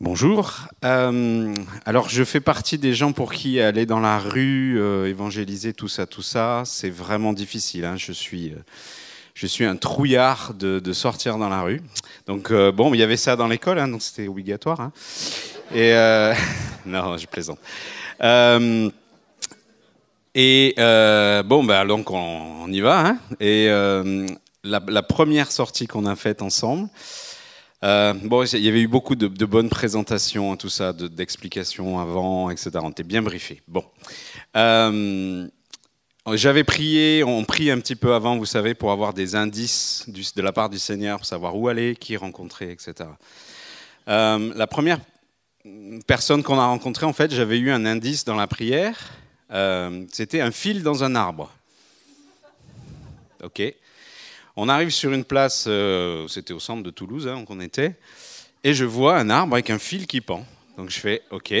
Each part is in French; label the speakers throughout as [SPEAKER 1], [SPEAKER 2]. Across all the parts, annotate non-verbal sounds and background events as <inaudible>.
[SPEAKER 1] Bonjour. Euh, alors, je fais partie des gens pour qui aller dans la rue, euh, évangéliser, tout ça, tout ça, c'est vraiment difficile. hein. Je suis, euh, je suis un trouillard de, sortir dans la rue. Donc, bon, il y avait ça dans l'école, hein, donc c'était obligatoire. hein. Et <laughs> non, je plaisante. Et bon, bah, donc on, on y va. Et la, la première sortie qu'on a faite ensemble. Euh, bon, il y avait eu beaucoup de, bonnes présentations, tout ça, de- d'explications avant, etc. On était bien briefés. Bon. Euh, J'avais prié, on prie un petit peu avant, vous savez, pour avoir des indices de la part du Seigneur, pour savoir où aller, qui rencontrer, etc. Euh, la première personne qu'on a rencontrée, en fait, j'avais eu un indice dans la prière. C'était un fil dans un arbre. OK. On arrive sur une place, euh, c'était au centre de Toulouse, hein, qu'on était, et je vois un arbre avec un fil qui pend. Donc je fais, ok,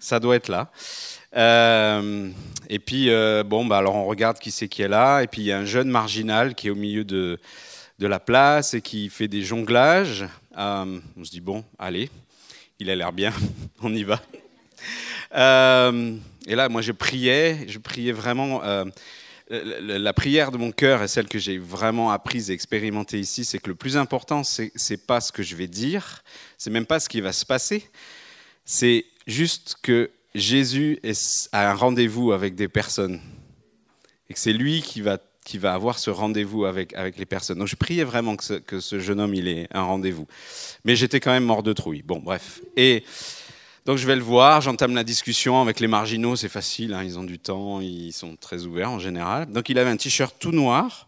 [SPEAKER 1] ça doit être là. Euh, et puis, euh, bon, bah, alors on regarde qui c'est qui est là, et puis il y a un jeune marginal qui est au milieu de, de la place et qui fait des jonglages. On se dit, bon, allez, il a l'air bien, <laughs> on y va. Et là, moi, je priais, je priais vraiment. Euh, la- prière de mon cœur et celle que j'ai vraiment apprise et expérimentée ici, c'est que le plus important, c'est c'est pas ce que je vais dire, c'est même pas ce qui va se passer, c'est juste que Jésus a un rendez-vous avec des personnes et que c'est lui qui va qui va avoir ce rendez-vous avec avec les personnes. Donc je priais vraiment que ce, que ce jeune homme il ait un rendez-vous, mais j'étais quand même mort de trouille. Bon, bref. Et donc je vais le voir, j'entame la discussion avec les marginaux, c'est facile, hein, ils ont du temps, ils sont très ouverts en général. Donc il avait un t-shirt tout noir,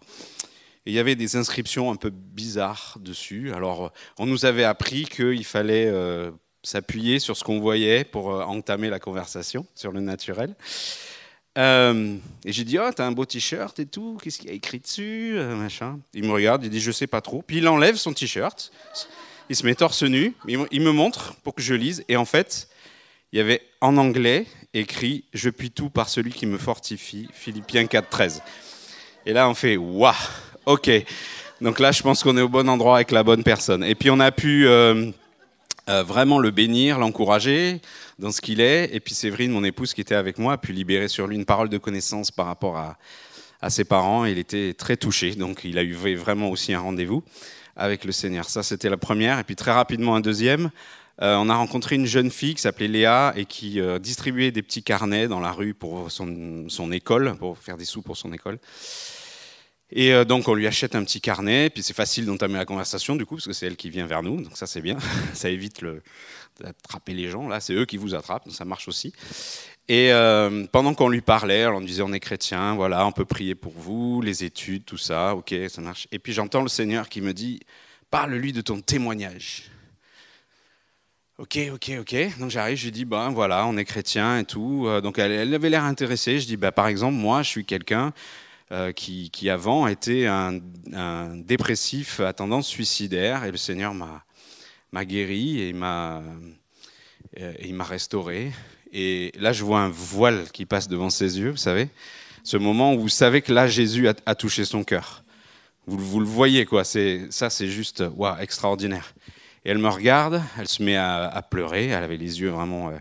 [SPEAKER 1] et il y avait des inscriptions un peu bizarres dessus. Alors on nous avait appris qu'il fallait euh, s'appuyer sur ce qu'on voyait pour euh, entamer la conversation sur le naturel. Euh, et j'ai dit, oh, t'as un beau t-shirt et tout, qu'est-ce qu'il y a écrit dessus machin? Il me regarde, il dit, je sais pas trop. Puis il enlève son t-shirt, il se met torse nu, il me- montre pour que je lise, et en fait, il y avait en anglais écrit Je puis tout par celui qui me fortifie, Philippiens 4, 13. Et là, on fait Waouh, ok. Donc là, je pense qu'on est au bon endroit avec la bonne personne. Et puis, on a pu euh, euh, vraiment le bénir, l'encourager dans ce qu'il est. Et puis, Séverine, mon épouse qui était avec moi, a pu libérer sur lui une parole de connaissance par rapport à ses parents. Il était très touché. Donc, il a eu vraiment aussi un rendez-vous avec le Seigneur. Ça, c'était la première. Et puis, très rapidement, un deuxième. Euh, on a rencontré une jeune fille qui s'appelait Léa et qui euh, distribuait des petits carnets dans la rue pour son, école, pour faire des sous pour son école. Et euh, donc on lui achète un petit carnet, puis c'est facile d'entamer la conversation du coup, parce que c'est elle qui vient vers nous, donc ça c'est bien, <laughs> ça évite d'attraper les gens, là c'est eux qui vous attrapent, donc ça marche aussi. Et euh, pendant qu'on lui parlait, on lui disait on est chrétien, voilà, on peut prier pour vous, les études, tout ça, ok, ça marche. Et puis j'entends le Seigneur qui me dit, parle-lui de ton témoignage. Ok, ok, ok. Donc j'arrive, je lui dis, ben voilà, on est chrétien et tout. Euh, Donc elle, avait l'air intéressée. Je dis, bah, par exemple, moi, je suis quelqu'un euh, qui, qui avant était un, dépressif à tendance suicidaire et le Seigneur m'a guéri et il m'a restauré. Et là, je vois un voile qui passe devant ses yeux, vous savez. Ce moment où vous savez que là, Jésus a, touché son cœur. Vous, le voyez, quoi. Ça, c'est juste, waouh, extraordinaire. Et elle me regarde, elle se met à, pleurer. Elle avait les yeux vraiment euh,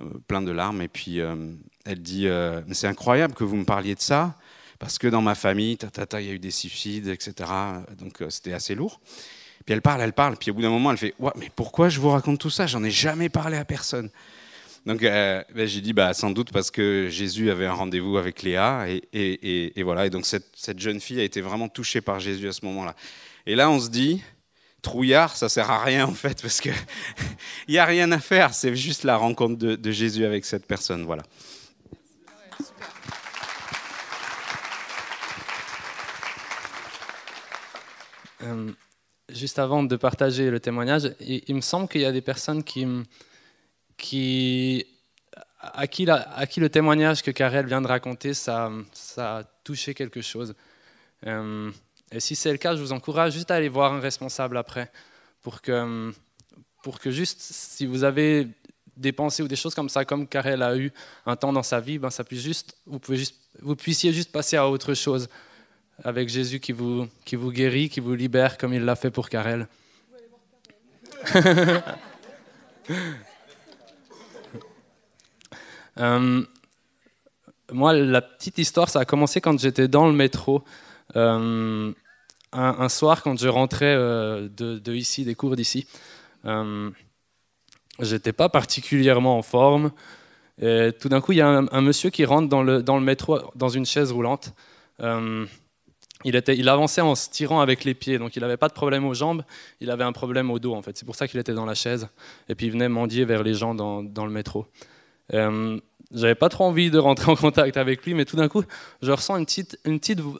[SPEAKER 1] euh, pleins de larmes. Et puis euh, elle dit euh, c'est incroyable que vous me parliez de ça, parce que dans ma famille, ta, ta, ta, il y a eu des suicides, etc. Donc c'était assez lourd. Puis elle parle, elle parle. Puis au bout d'un moment, elle fait ouais, Mais pourquoi je vous raconte tout ça? J'en ai jamais parlé à personne. Donc euh, ben, j'ai dit bah, Sans doute parce que Jésus avait un rendez-vous avec Léa. Et, voilà. Et donc cette, jeune fille a été vraiment touchée par Jésus à ce moment-là. Et là, on se dit trouillard, ça sert à rien en fait, parce que <laughs> il y a rien à faire. C'est juste la rencontre de, Jésus avec cette personne, voilà.
[SPEAKER 2] Euh, juste avant de partager le témoignage, il me semble qu'il y a des personnes qui, qui, à, qui la- à qui le témoignage que Karel vient de raconter, ça, ça a touché quelque chose. Euh, et si c'est le cas, je vous encourage juste à aller voir un responsable après, pour que, pour que juste, si vous avez des pensées ou des choses comme ça, comme Karel a eu un temps dans sa vie, ben ça puisse juste, vous, pouvez juste, vous puissiez juste passer à autre chose avec Jésus qui vous, qui vous guérit, qui vous libère comme il l'a fait pour Karel. <laughs> Euh, moi, la petite histoire, ça a commencé quand j'étais dans le métro. Euh, un, soir, quand je rentrais euh, de, ici, des cours d'ici, j'étais pas particulièrement en forme. Tout d'un coup, il y a un, monsieur qui rentre dans le, dans le métro dans une chaise roulante. il, était, il avançait en se tirant avec les pieds, donc il n'avait pas de problème aux jambes, il avait un problème au dos en fait. C'est pour ça qu'il était dans la chaise. Et puis il venait mendier vers les gens dans, dans le métro. Euh, j'avais pas trop envie de rentrer en contact avec lui, mais tout d'un coup, je ressens une petite,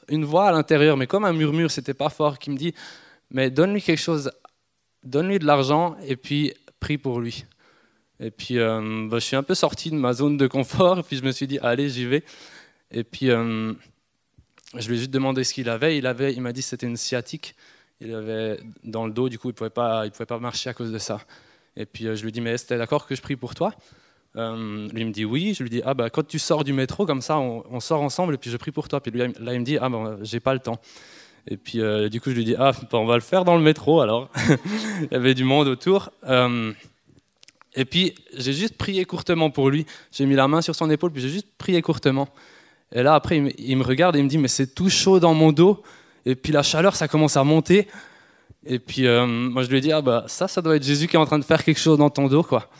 [SPEAKER 2] une voix à l'intérieur, mais comme un murmure, c'était pas fort, qui me dit Mais donne-lui quelque chose, donne-lui de l'argent et puis prie pour lui. Et puis, euh, bah, je suis un peu sorti de ma zone de confort, et <laughs> puis je me suis dit Allez, j'y vais. Et puis, euh, je lui ai juste demandé ce qu'il avait. Il, avait, il m'a dit que c'était une sciatique. Il avait dans le dos, du coup, il pouvait, pouvait pas marcher à cause de ça. Et puis, je lui ai dit Mais est-ce que d'accord que je prie pour toi? Euh, lui me dit oui, je lui dis ah bah quand tu sors du métro comme ça on, sort ensemble et puis je prie pour toi. Puis lui, là il me dit ah ben j'ai pas le temps. Et puis euh, du coup je lui dis ah bah, on va le faire dans le métro alors. <laughs> il y avait du monde autour. Euh, et puis j'ai juste prié courtement pour lui. J'ai mis la main sur son épaule puis j'ai juste prié courtement. Et là après il me, regarde et il me dit mais c'est tout chaud dans mon dos. Et puis la chaleur ça commence à monter. Et puis moi je lui ai dit ah bah ça ça doit être Jésus qui est en train de faire quelque chose dans ton dos quoi.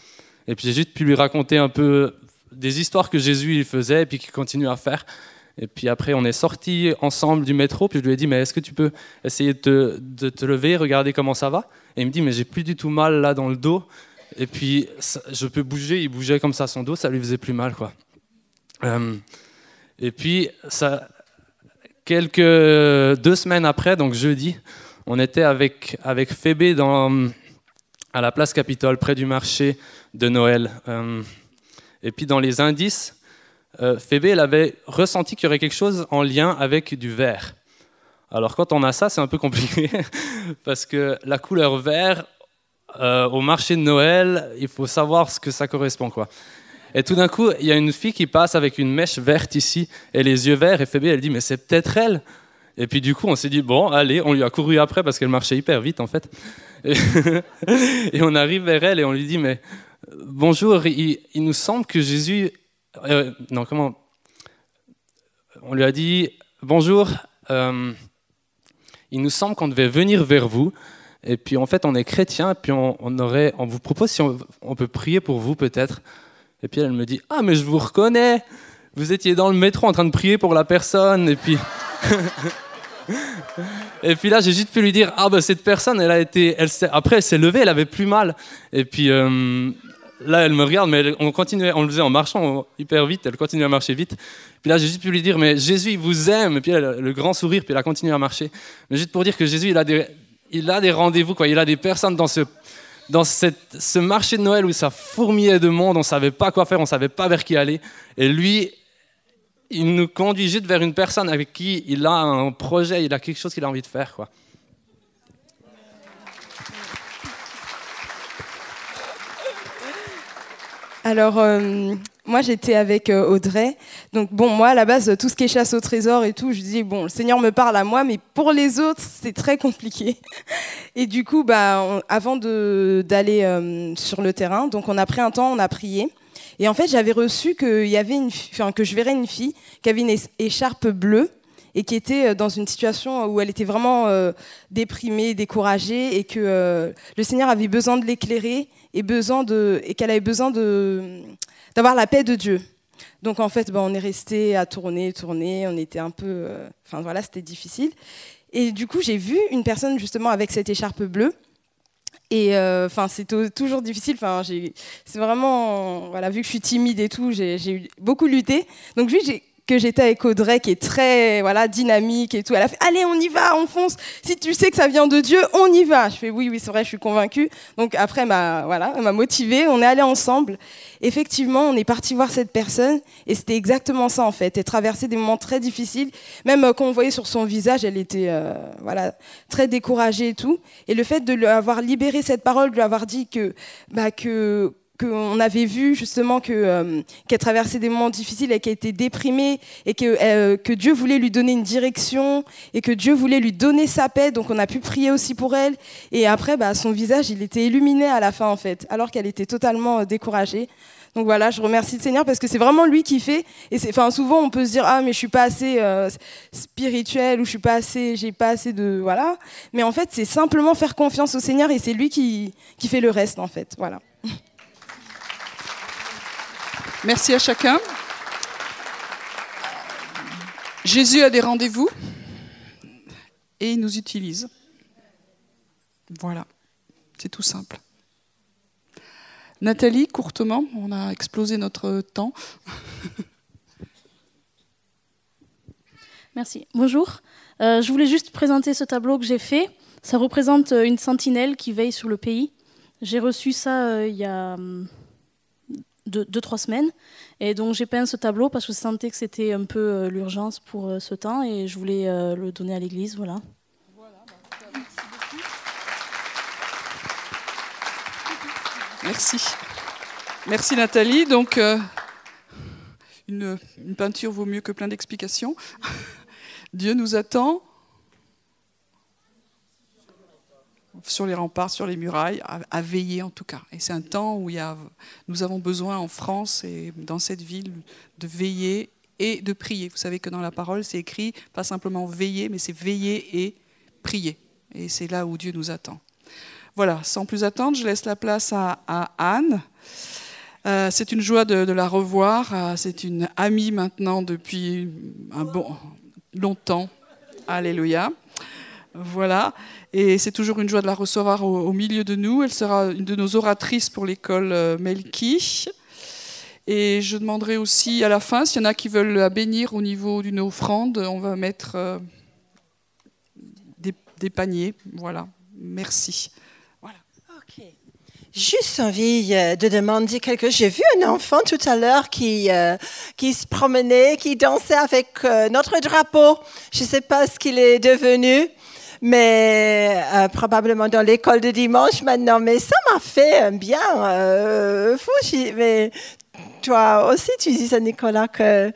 [SPEAKER 2] Et puis j'ai juste pu lui raconter un peu des histoires que Jésus il faisait et puis qu'il continue à faire. Et puis après, on est sortis ensemble du métro. Puis je lui ai dit, mais est-ce que tu peux essayer de te, lever, regarder comment ça va? Et il me dit, mais j'ai plus du tout mal là dans le dos. Et puis je peux bouger. Il bougeait comme ça son dos, ça lui faisait plus mal, quoi. Euh, et puis quelques deux semaines après, donc jeudi, on était avec avec Phébé à la place Capitole, près du marché de Noël. Euh, et puis dans les indices, euh, Phébé elle avait ressenti qu'il y aurait quelque chose en lien avec du vert. Alors quand on a ça, c'est un peu compliqué, <laughs> parce que la couleur vert, euh, au marché de Noël, il faut savoir ce que ça correspond. quoi. Et tout d'un coup, il y a une fille qui passe avec une mèche verte ici et les yeux verts, et Phébé, elle dit, mais c'est peut-être elle. Et puis du coup, on s'est dit, bon, allez, on lui a couru après parce qu'elle marchait hyper vite en fait. <laughs> Et on arrive vers elle et on lui dit, mais bonjour, il, nous semble que Jésus... Euh, non, comment On lui a dit, bonjour, euh, il nous semble qu'on devait venir vers vous. Et puis en fait, on est chrétien, puis on, aurait, on vous propose si on, peut prier pour vous peut-être. Et puis elle me dit, ah mais je vous reconnais, vous étiez dans le métro en train de prier pour la personne. Et puis... <laughs> Et puis là, j'ai juste pu lui dire, ah ben cette personne, elle a été, elle après elle s'est levée, elle avait plus mal. Et puis euh, là, elle me regarde, mais on continuait, on le faisait en marchant hyper vite, elle continuait à marcher vite. Puis là, j'ai juste pu lui dire, mais Jésus, il vous aime. Et puis elle, le grand sourire, puis elle a continué à marcher. Mais juste pour dire que Jésus, il a des, des rendez-vous, quoi. Il a des personnes dans ce, dans cette, ce marché de Noël où ça fourmillait de monde, on savait pas quoi faire, on savait pas vers qui aller. Et lui, il nous conduit juste vers une personne avec qui il a un projet, il a quelque chose qu'il a envie de faire, quoi.
[SPEAKER 3] Alors, euh, moi, j'étais avec euh, Audrey. Donc, bon, moi, à la base, tout ce qui est chasse au trésor et tout, je dis, bon, le Seigneur me parle à moi, mais pour les autres, c'est très compliqué. <laughs> Et du coup, bah, avant d'aller euh, sur le terrain, donc on a pris un temps, on a prié. Et en fait, j'avais reçu que, y avait une, que je verrais une fille qui avait une écharpe bleue et qui était dans une situation où elle était vraiment déprimée, découragée, et que le Seigneur avait besoin de l'éclairer et, et qu'elle avait besoin d'avoir la paix de Dieu. Donc en fait, ben, on est resté à tourner, tourner, on était un peu... Euh, enfin voilà, c'était difficile. Et du coup, j'ai vu une personne justement avec cette écharpe bleue. Et euh, enfin, c'est toujours difficile. Enfin, c'est vraiment, voilà, vu que je suis timide et tout, j'ai beaucoup lutté. Donc, lui, j'ai que j'étais avec Audrey, qui est très voilà dynamique et tout. Elle a fait Allez, on y va, on fonce. Si tu sais que ça vient de Dieu, on y va. Je fais Oui, oui, c'est vrai, je suis convaincue. Donc après, m'a voilà, m'a motivée. On est allés ensemble. Effectivement, on est parti voir cette personne et c'était exactement ça en fait. Elle traversait des moments très difficiles. Même euh, quand on voyait sur son visage, elle était euh, voilà très découragée et tout. Et le fait de lui avoir libéré cette parole, de lui avoir dit que bah, que qu'on avait vu justement que qu'elle traversait des moments difficiles et qu'elle était déprimée et que que Dieu voulait lui donner une direction et que Dieu voulait lui donner sa paix. Donc on a pu prier aussi pour elle. Et après, bah, son visage, il était illuminé à la fin en fait, alors qu'elle était totalement découragée. Donc voilà, je remercie le Seigneur parce que c'est vraiment lui qui fait. Et enfin, souvent on peut se dire ah mais je suis pas assez euh, spirituel ou je suis pas assez, j'ai pas assez de voilà. Mais en fait c'est simplement faire confiance au Seigneur et c'est lui qui, qui fait le reste en fait. Voilà.
[SPEAKER 4] Merci à chacun. Jésus a des rendez-vous et il nous utilise. Voilà, c'est tout simple. Nathalie, courtement, on a explosé notre temps.
[SPEAKER 5] Merci. Bonjour. Euh, je voulais juste présenter ce tableau que j'ai fait. Ça représente euh, une sentinelle qui veille sur le pays. J'ai reçu ça euh, il y a hum, deux, trois semaines. Et donc j'ai peint ce tableau parce que je sentais que c'était un peu l'urgence pour ce temps et je voulais le donner à l'église. Voilà.
[SPEAKER 4] Merci. Merci Nathalie. Donc, euh, une, peinture vaut mieux que plein d'explications. <laughs> Dieu nous attend sur les remparts, sur les murailles, à, veiller en tout cas. Et c'est un temps où il y a, nous avons besoin en France et dans cette ville de veiller et de prier. Vous savez que dans la parole, c'est écrit pas simplement veiller, mais c'est veiller et prier. Et c'est là où Dieu nous attend. Voilà, sans plus attendre, je laisse la place à, Anne. Euh, c'est une joie de, la revoir. Euh, c'est une amie maintenant depuis un bon longtemps. Alléluia. Voilà. Et c'est toujours une joie de la recevoir au, milieu de nous. Elle sera une de nos oratrices pour l'école euh, Melki. Et je demanderai aussi à la fin, s'il y en a qui veulent la bénir au niveau d'une offrande, on va mettre des, des paniers. Voilà. Merci
[SPEAKER 6] juste envie euh, de demander quelque chose. J'ai vu un enfant tout à l'heure qui, euh, qui se promenait, qui dansait avec euh, notre drapeau. Je ne sais pas ce qu'il est devenu, mais probablement dans l'école de dimanche maintenant. Mais ça m'a fait un bien fou. Mais toi aussi, tu dis à Nicolas que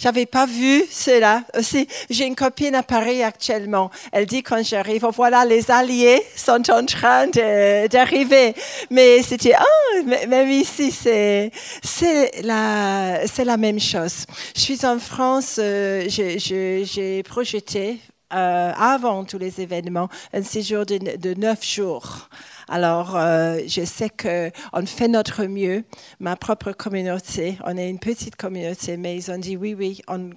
[SPEAKER 6] j'avais pas vu cela. Aussi, j'ai une copine à Paris actuellement. Elle dit quand j'arrive, oh, voilà, les alliés sont en train d'arriver. Mais c'était, oh, même ici, c'est, c'est la, c'est la même chose. Je suis en France, euh, j'ai projeté, euh, avant tous les événements, un séjour de, neuf jours. Alors, euh, je sais qu'on fait notre mieux. Ma propre communauté, on est une petite communauté, mais ils ont dit oui, oui, on,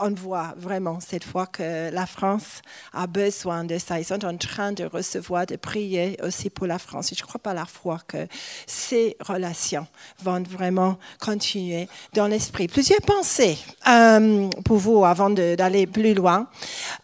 [SPEAKER 6] on voit vraiment cette fois que la France a besoin de ça. Ils sont en train de recevoir, de prier aussi pour la France. Et je crois pas la foi que ces relations vont vraiment continuer dans l'esprit. Plusieurs pensées euh, pour vous avant d'aller plus loin.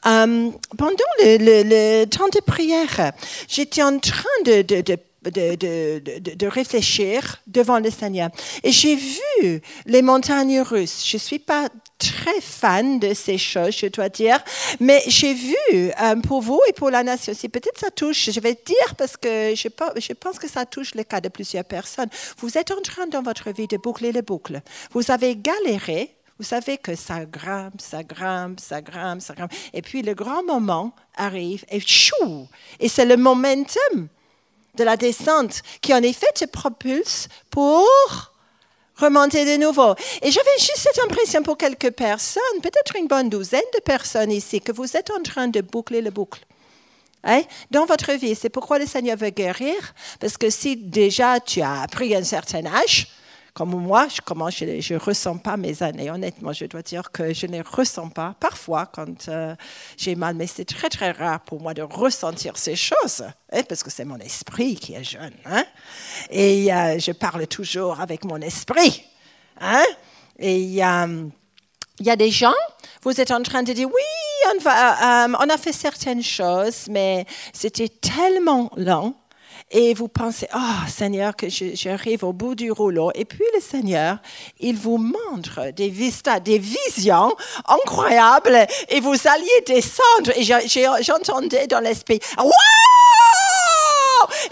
[SPEAKER 6] Euh, pendant le, temps de prière, j'étais en train de, de, de de, de, de, réfléchir devant le Seigneur. Et j'ai vu les montagnes russes. Je ne suis pas très fan de ces choses, je dois dire. Mais j'ai vu euh, pour vous et pour la nation aussi, peut-être ça touche, je vais dire parce que je, je pense que ça touche le cas de plusieurs personnes. Vous êtes en train dans votre vie de boucler les boucles. Vous avez galéré, vous savez que ça grimpe, ça grimpe, ça grimpe, ça grimpe. Et puis le grand moment arrive et chou Et c'est le momentum de la descente qui en effet te propulse pour remonter de nouveau. Et j'avais juste cette impression pour quelques personnes, peut-être une bonne douzaine de personnes ici, que vous êtes en train de boucler le boucle. Hein? Dans votre vie, c'est pourquoi le Seigneur veut guérir, parce que si déjà tu as pris un certain âge, comme moi, je ne ressens pas mes années. Honnêtement, je dois dire que je ne ressens pas parfois quand euh, j'ai mal, mais c'est très très rare pour moi de ressentir ces choses, hein, parce que c'est mon esprit qui est jeune. Hein. Et euh, je parle toujours avec mon esprit. Hein. Et il y a des gens, vous êtes en train de dire oui, on, va, euh, on a fait certaines choses, mais c'était tellement lent et vous pensez, oh Seigneur, que j'arrive au bout du rouleau. Et puis le Seigneur, il vous montre des vistas, des visions incroyables et vous alliez descendre. Et j'entendais dans l'esprit, waouh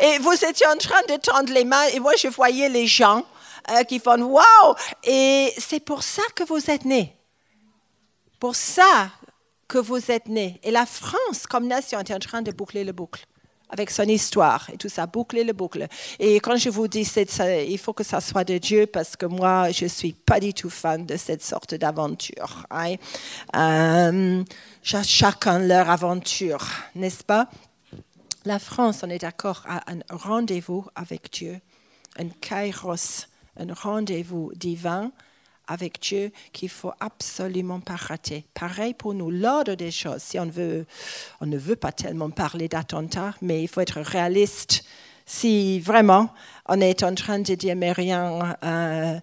[SPEAKER 6] Et vous étiez en train de tendre les mains et moi, je voyais les gens euh, qui font Waouh Et c'est pour ça que vous êtes nés. Pour ça que vous êtes nés. Et la France, comme nation, est en train de boucler le boucle avec son histoire et tout ça, boucler le boucle. Et quand je vous dis, ça, il faut que ça soit de Dieu parce que moi, je ne suis pas du tout fan de cette sorte d'aventure. Hein. Chacun leur aventure, n'est-ce pas? La France, on est d'accord, a un rendez-vous avec Dieu, un kairos, un rendez-vous divin avec Dieu qu'il faut absolument pas rater. Pareil pour nous, l'ordre des choses. Si on veut, on ne veut pas tellement parler d'attentat, mais il faut être réaliste. Si vraiment on est en train de dire mais rien, euh,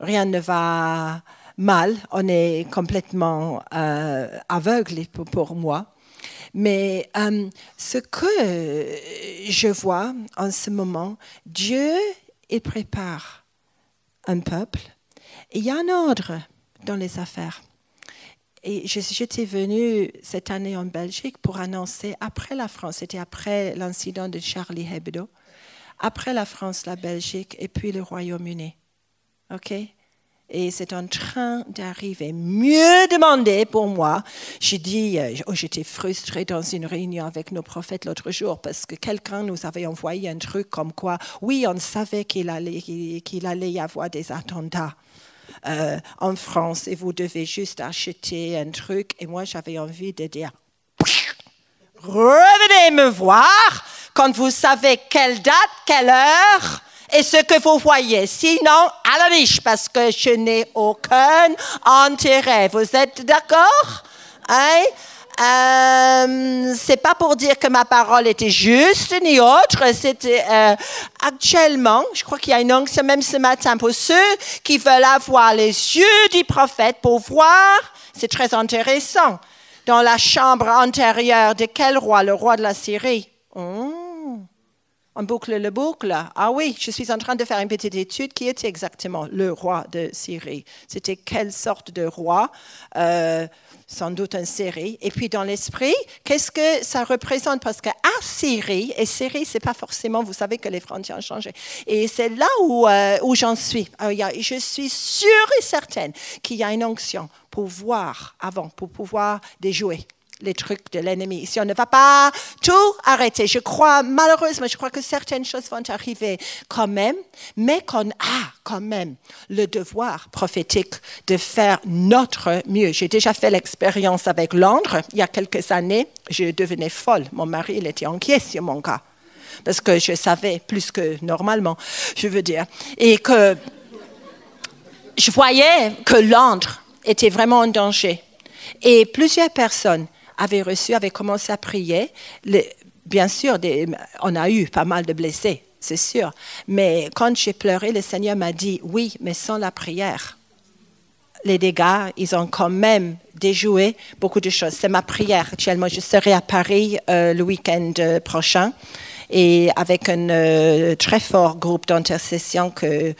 [SPEAKER 6] ne va mal, on est complètement euh, aveugle pour, moi. Mais euh, ce que je vois en ce moment, Dieu, il prépare un peuple il y a un ordre dans les affaires. Et j'étais venue cette année en Belgique pour annoncer, après la France, c'était après l'incident de Charlie Hebdo, après la France, la Belgique et puis le Royaume-Uni. OK? Et c'est en train d'arriver. Mieux demandé pour moi. J'ai dit, euh, oh, j'étais frustrée dans une réunion avec nos prophètes l'autre jour parce que quelqu'un nous avait envoyé un truc comme quoi, oui, on savait qu'il allait, qu'il allait y avoir des attentats. Euh, en France et vous devez juste acheter un truc. Et moi, j'avais envie de dire, revenez me voir quand vous savez quelle date, quelle heure et ce que vous voyez. Sinon, à la riche, parce que je n'ai aucun intérêt. Vous êtes d'accord? Hein? Euh, c'est pas pour dire que ma parole était juste ni autre. C'était euh, actuellement, je crois qu'il y a une onction même ce matin pour ceux qui veulent avoir les yeux du prophète pour voir. C'est très intéressant. Dans la chambre antérieure de quel roi? Le roi de la Syrie. Oh. On boucle le boucle. Ah oui, je suis en train de faire une petite étude qui était exactement le roi de Syrie? C'était quelle sorte de roi? Euh, sans doute une série. Et puis dans l'esprit, qu'est-ce que ça représente? Parce que Syrie, et Syrie, c'est pas forcément, vous savez que les frontières ont changé. Et c'est là où, euh, où j'en suis. Euh, je suis sûre et certaine qu'il y a une onction pour voir avant, pour pouvoir déjouer les trucs de l'ennemi. Si on ne va pas tout arrêter, je crois, malheureusement, je crois que certaines choses vont arriver quand même, mais qu'on a quand même le devoir prophétique de faire notre mieux. J'ai déjà fait l'expérience avec Londres il y a quelques années. Je devenais folle. Mon mari, il était inquiet sur mon cas. Parce que je savais plus que normalement, je veux dire. Et que je voyais que Londres était vraiment en danger. Et plusieurs personnes avait reçu, avait commencé à prier. bien sûr, on a eu pas mal de blessés, c'est sûr. Mais quand j'ai pleuré, le Seigneur m'a dit, oui, mais sans la prière, les dégâts, ils ont quand même déjoué beaucoup de choses. C'est ma prière actuellement. Je serai à Paris euh, le week-end euh, prochain et avec un euh, très fort groupe d'intercession que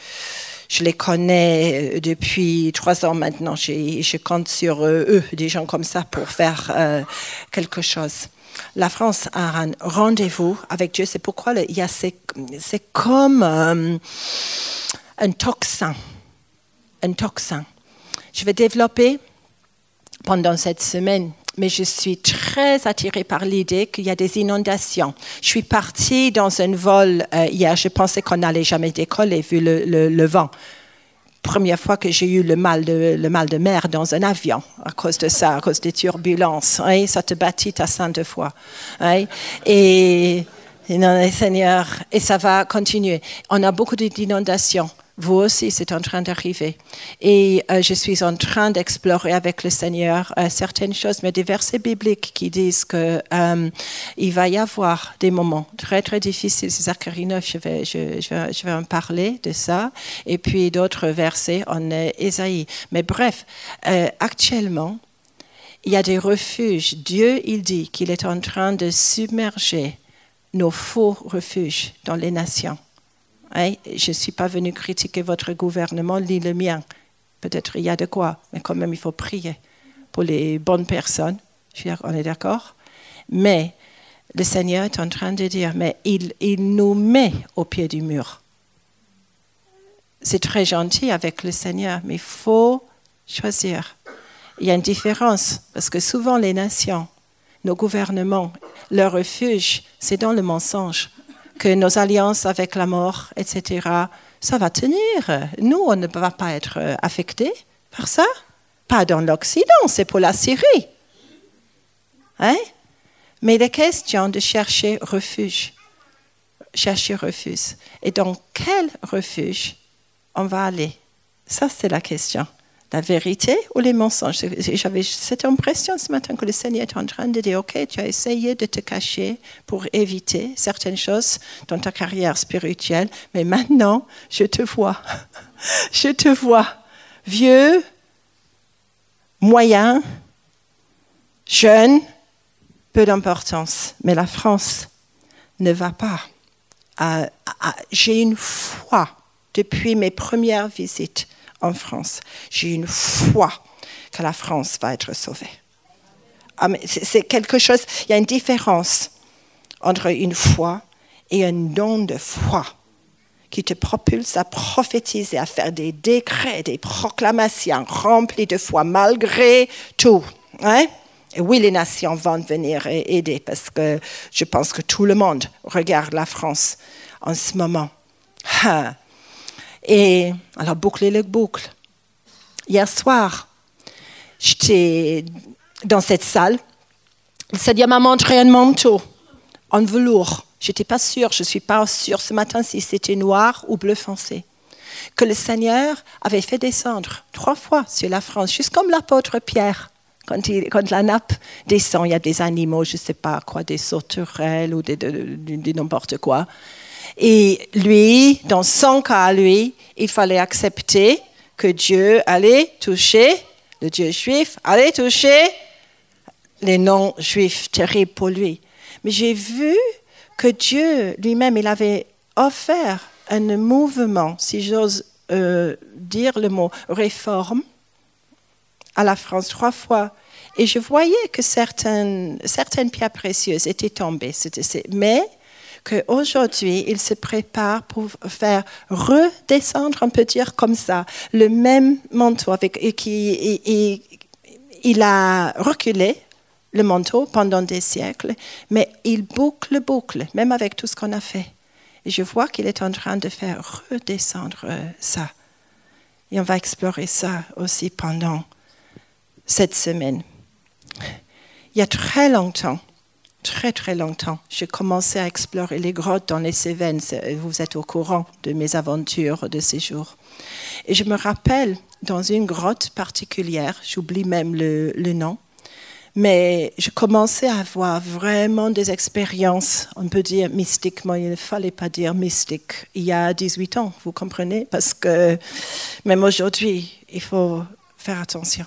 [SPEAKER 6] je les connais euh, depuis trois ans maintenant. Je, compte sur euh, eux, des gens comme ça, pour faire euh, quelque chose. La France a un rendez-vous avec Dieu. C'est pourquoi il y a c'est comme un toxin. Un toxin. Je vais développer pendant cette semaine mais je suis très attirée par l'idée qu'il y a des inondations. Je suis partie dans un vol hier, je pensais qu'on n'allait jamais décoller vu le, vent. Première fois que j'ai eu le mal, de, le mal de mer dans un avion à cause de ça, à cause des turbulences. Hein, ça te bâtit à sainte fois. Hein, et, non, Seigneur, et ça va continuer. On a beaucoup d'inondations. Vous aussi, c'est en train d'arriver. Et euh, je suis en train d'explorer avec le Seigneur euh, certaines choses, mais des versets bibliques qui disent qu'il euh, va y avoir des moments très, très difficiles. C'est Zacharie 9, je vais, je, je, vais, en parler de ça. Et puis d'autres versets en Ésaïe. Mais bref, actuellement, il y a des refuges. Dieu, il dit qu'il est en train de submerger nos faux refuges dans les nations. Je ne suis pas venu critiquer votre gouvernement ni le mien. Peut-être il y a de quoi, mais quand même il faut prier pour les bonnes personnes. On est d'accord? Mais le Seigneur est en train de dire, mais il, il nous met au pied du mur. C'est très gentil avec le Seigneur, mais il faut choisir. Il y a une différence, parce que souvent les nations, nos gouvernements, leur refuge, c'est dans le mensonge, que nos alliances avec la mort, etc., ça va tenir. Nous, on ne va pas être affectés par ça. Pas dans l'Occident, c'est pour la Syrie. Hein? Mais il est question de chercher refuge. Chercher refuge. Et dans quel refuge on va aller? Ça, c'est la question. La vérité ou les mensonges J'avais cette impression ce matin que le Seigneur est en train de dire, OK, tu as essayé de te cacher pour éviter certaines choses dans ta carrière spirituelle, mais maintenant, je te vois. <laughs> je te vois. Vieux, moyen, jeune, peu d'importance. Mais la France ne va pas. J'ai une foi depuis mes premières visites en France. J'ai une foi que la France va être sauvée. Ah, c'est quelque chose, il y a une différence entre une foi et un don de foi qui te propulse à prophétiser, à faire des décrets, des proclamations remplies de foi malgré tout. Hein? Et oui, les nations vont venir aider parce que je pense que tout le monde regarde la France en ce moment. Ah. Et alors, boucler le boucle. Hier soir, j'étais dans cette salle. Le Seigneur m'a montré un manteau en velours. Je n'étais pas sûre, je ne suis pas sûre ce matin si c'était noir ou bleu foncé. Que le Seigneur avait fait descendre trois fois sur la France, juste comme l'apôtre Pierre. Quand, il, quand, la nappe descend, il y a des animaux, je ne sais pas quoi, des sauterelles ou des, de, n'importe quoi. Et lui, dans son cas, lui, il fallait accepter que Dieu allait toucher, le Dieu juif allait toucher les non-juifs, terribles pour lui. Mais j'ai vu que Dieu lui-même, il avait offert un mouvement, si j'ose euh, dire le mot réforme, à la France trois fois. Et je voyais que certaines, certaines pierres précieuses étaient tombées. Mais qu'aujourd'hui, il se prépare pour faire redescendre, on peut dire comme ça, le même manteau. Avec, qui, il a reculé le manteau pendant des siècles, mais il boucle, boucle, même avec tout ce qu'on a fait. Et je vois qu'il est en train de faire redescendre ça. Et on va explorer ça aussi pendant cette semaine. Il y a très longtemps, très très longtemps, j'ai commencé à explorer les grottes dans les Cévennes. Vous êtes au courant de mes aventures de ces jours. Et je me rappelle dans une grotte particulière, j'oublie même le, le nom, mais je commençais à avoir vraiment des expériences, on peut dire mystiquement, il ne fallait pas dire mystique, il y a 18 ans, vous comprenez? Parce que même aujourd'hui, il faut faire attention.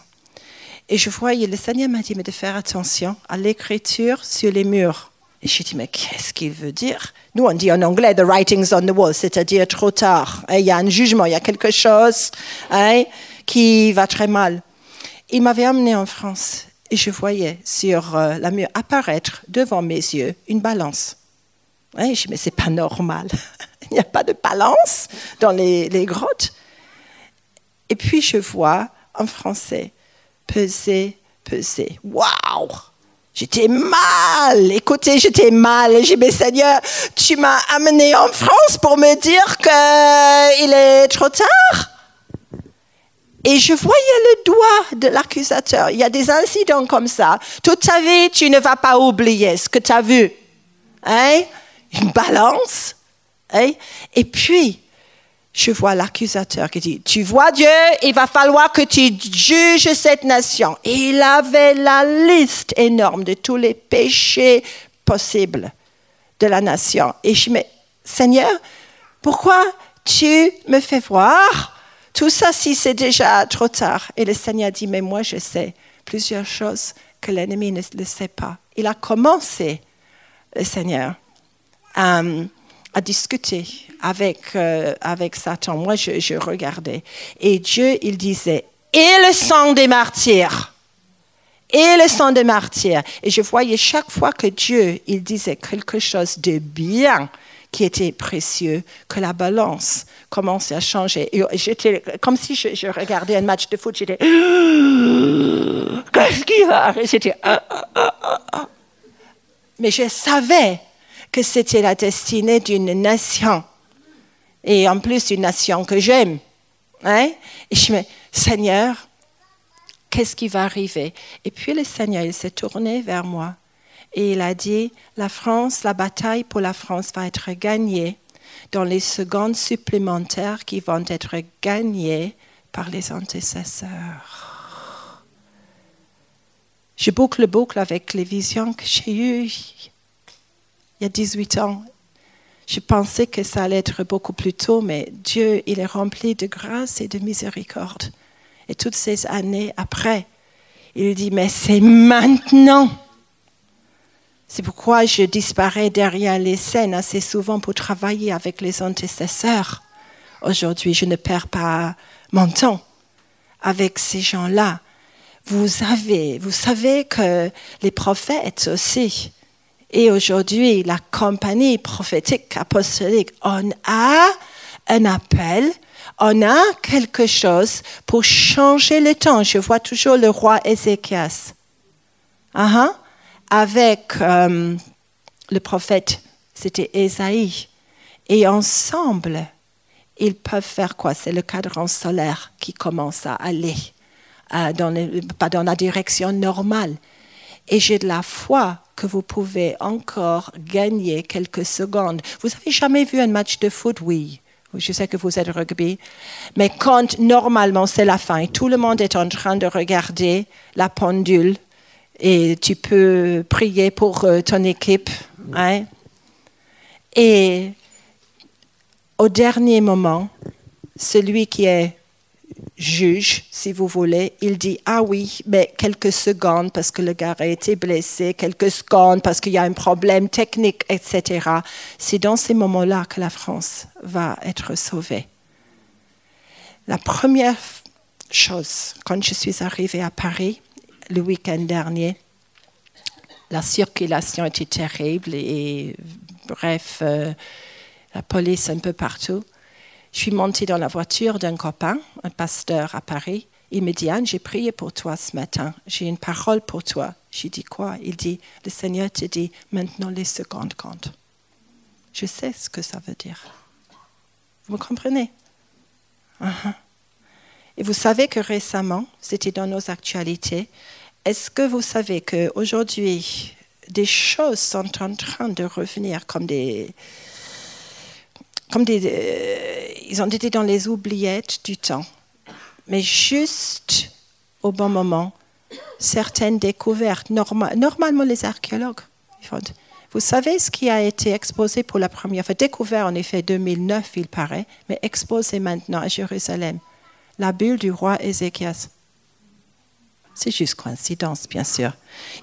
[SPEAKER 6] Et je voyais, le Seigneur m'a dit de faire attention à l'écriture sur les murs. Et je dit, mais qu'est-ce qu'il veut dire? Nous, on dit en anglais, the writings on the wall, c'est-à-dire trop tard. Il y a un jugement, il y a quelque chose hein, qui va très mal. Il m'avait amené en France et je voyais sur euh, la mur apparaître devant mes yeux une balance. je me dis, mais c'est pas normal. <laughs> il n'y a pas de balance dans les grottes. Et puis je vois en français, peser, peser. Waouh J'étais mal, écoutez, j'étais mal. J'ai dit, mais Seigneur, tu m'as amené en France pour me dire qu'il est trop tard. Et je voyais le doigt de l'accusateur. Il y a des incidents comme ça. Toute ta vie, tu ne vas pas oublier ce que tu as vu. Hein? Une balance. Hein? Et puis, je vois l'accusateur qui dit, tu vois Dieu, il va falloir que tu juges cette nation. Il avait la liste énorme de tous les péchés possibles de la nation. Et je me dis, Seigneur, pourquoi tu me fais voir tout ça si c'est déjà trop tard? Et le Seigneur dit, mais moi je sais plusieurs choses que l'ennemi ne le sait pas. Il a commencé, le Seigneur, à à discuter avec, euh, avec Satan. Moi, je, je, regardais. Et Dieu, il disait, et le sang des martyrs, et le sang de martyr. Et je voyais chaque fois que Dieu, il disait quelque chose de bien qui était précieux, que la balance commençait à changer. J'étais comme si je, regardais un match de foot, j'étais <gasps> qu'est-ce qui va J'étais ah, ah, ah, mais je savais que c'était la destinée d'une nation et en plus une nation que j'aime. Hein? Et je me Seigneur, qu'est-ce qui va arriver? Et puis le Seigneur, il s'est tourné vers moi et il a dit, la France, la bataille pour la France va être gagnée dans les secondes supplémentaires qui vont être gagnées par les antécesseurs. Je boucle boucle avec les visions que j'ai eues il y a 18 ans. Je pensais que ça allait être beaucoup plus tôt, mais Dieu, il est rempli de grâce et de miséricorde. Et toutes ces années après, il dit, mais c'est maintenant. C'est pourquoi je disparais derrière les scènes assez souvent pour travailler avec les antécesseurs. Aujourd'hui, je ne perds pas mon temps avec ces gens-là. Vous avez, vous savez que les prophètes aussi, et aujourd'hui, la compagnie prophétique apostolique, on a un appel, on a quelque chose pour changer le temps. Je vois toujours le roi Ézéchias. Uh Avec euh, le prophète, c'était Ésaïe. Et ensemble, ils peuvent faire quoi? C'est le cadran solaire qui commence à aller, euh, dans pas dans la direction normale. Et j'ai de la foi que vous pouvez encore gagner quelques secondes. Vous avez jamais vu un match de foot? Oui. Je sais que vous êtes rugby. Mais quand normalement c'est la fin et tout le monde est en train de regarder la pendule et tu peux prier pour euh, ton équipe. Hein? Et au dernier moment, celui qui est juge, si vous voulez, il dit Ah oui, mais quelques secondes parce que le gars a été blessé, quelques secondes parce qu'il y a un problème technique, etc. C'est dans ces moments-là que la France va être sauvée. La première chose, quand je suis arrivée à Paris le week-end dernier, la circulation était terrible et, bref, euh, la police un peu partout. Je suis montée dans la voiture d'un copain, un pasteur à Paris. Il me dit, Anne, j'ai prié pour toi ce matin. J'ai une parole pour toi. J'ai dit quoi? Il dit, le Seigneur te dit, maintenant les secondes comptent. Je sais ce que ça veut dire. Vous me comprenez? Uh-huh. Et vous savez que récemment, c'était dans nos actualités, est-ce que vous savez qu'aujourd'hui, des choses sont en train de revenir comme des, comme des, euh, ils ont été dans les oubliettes du temps. Mais juste au bon moment, certaines découvertes, normalement les archéologues, vous savez ce qui a été exposé pour la première fois, découvert en effet 2009, il paraît, mais exposé maintenant à Jérusalem, la bulle du roi Ézéchias. C'est juste coïncidence, bien sûr.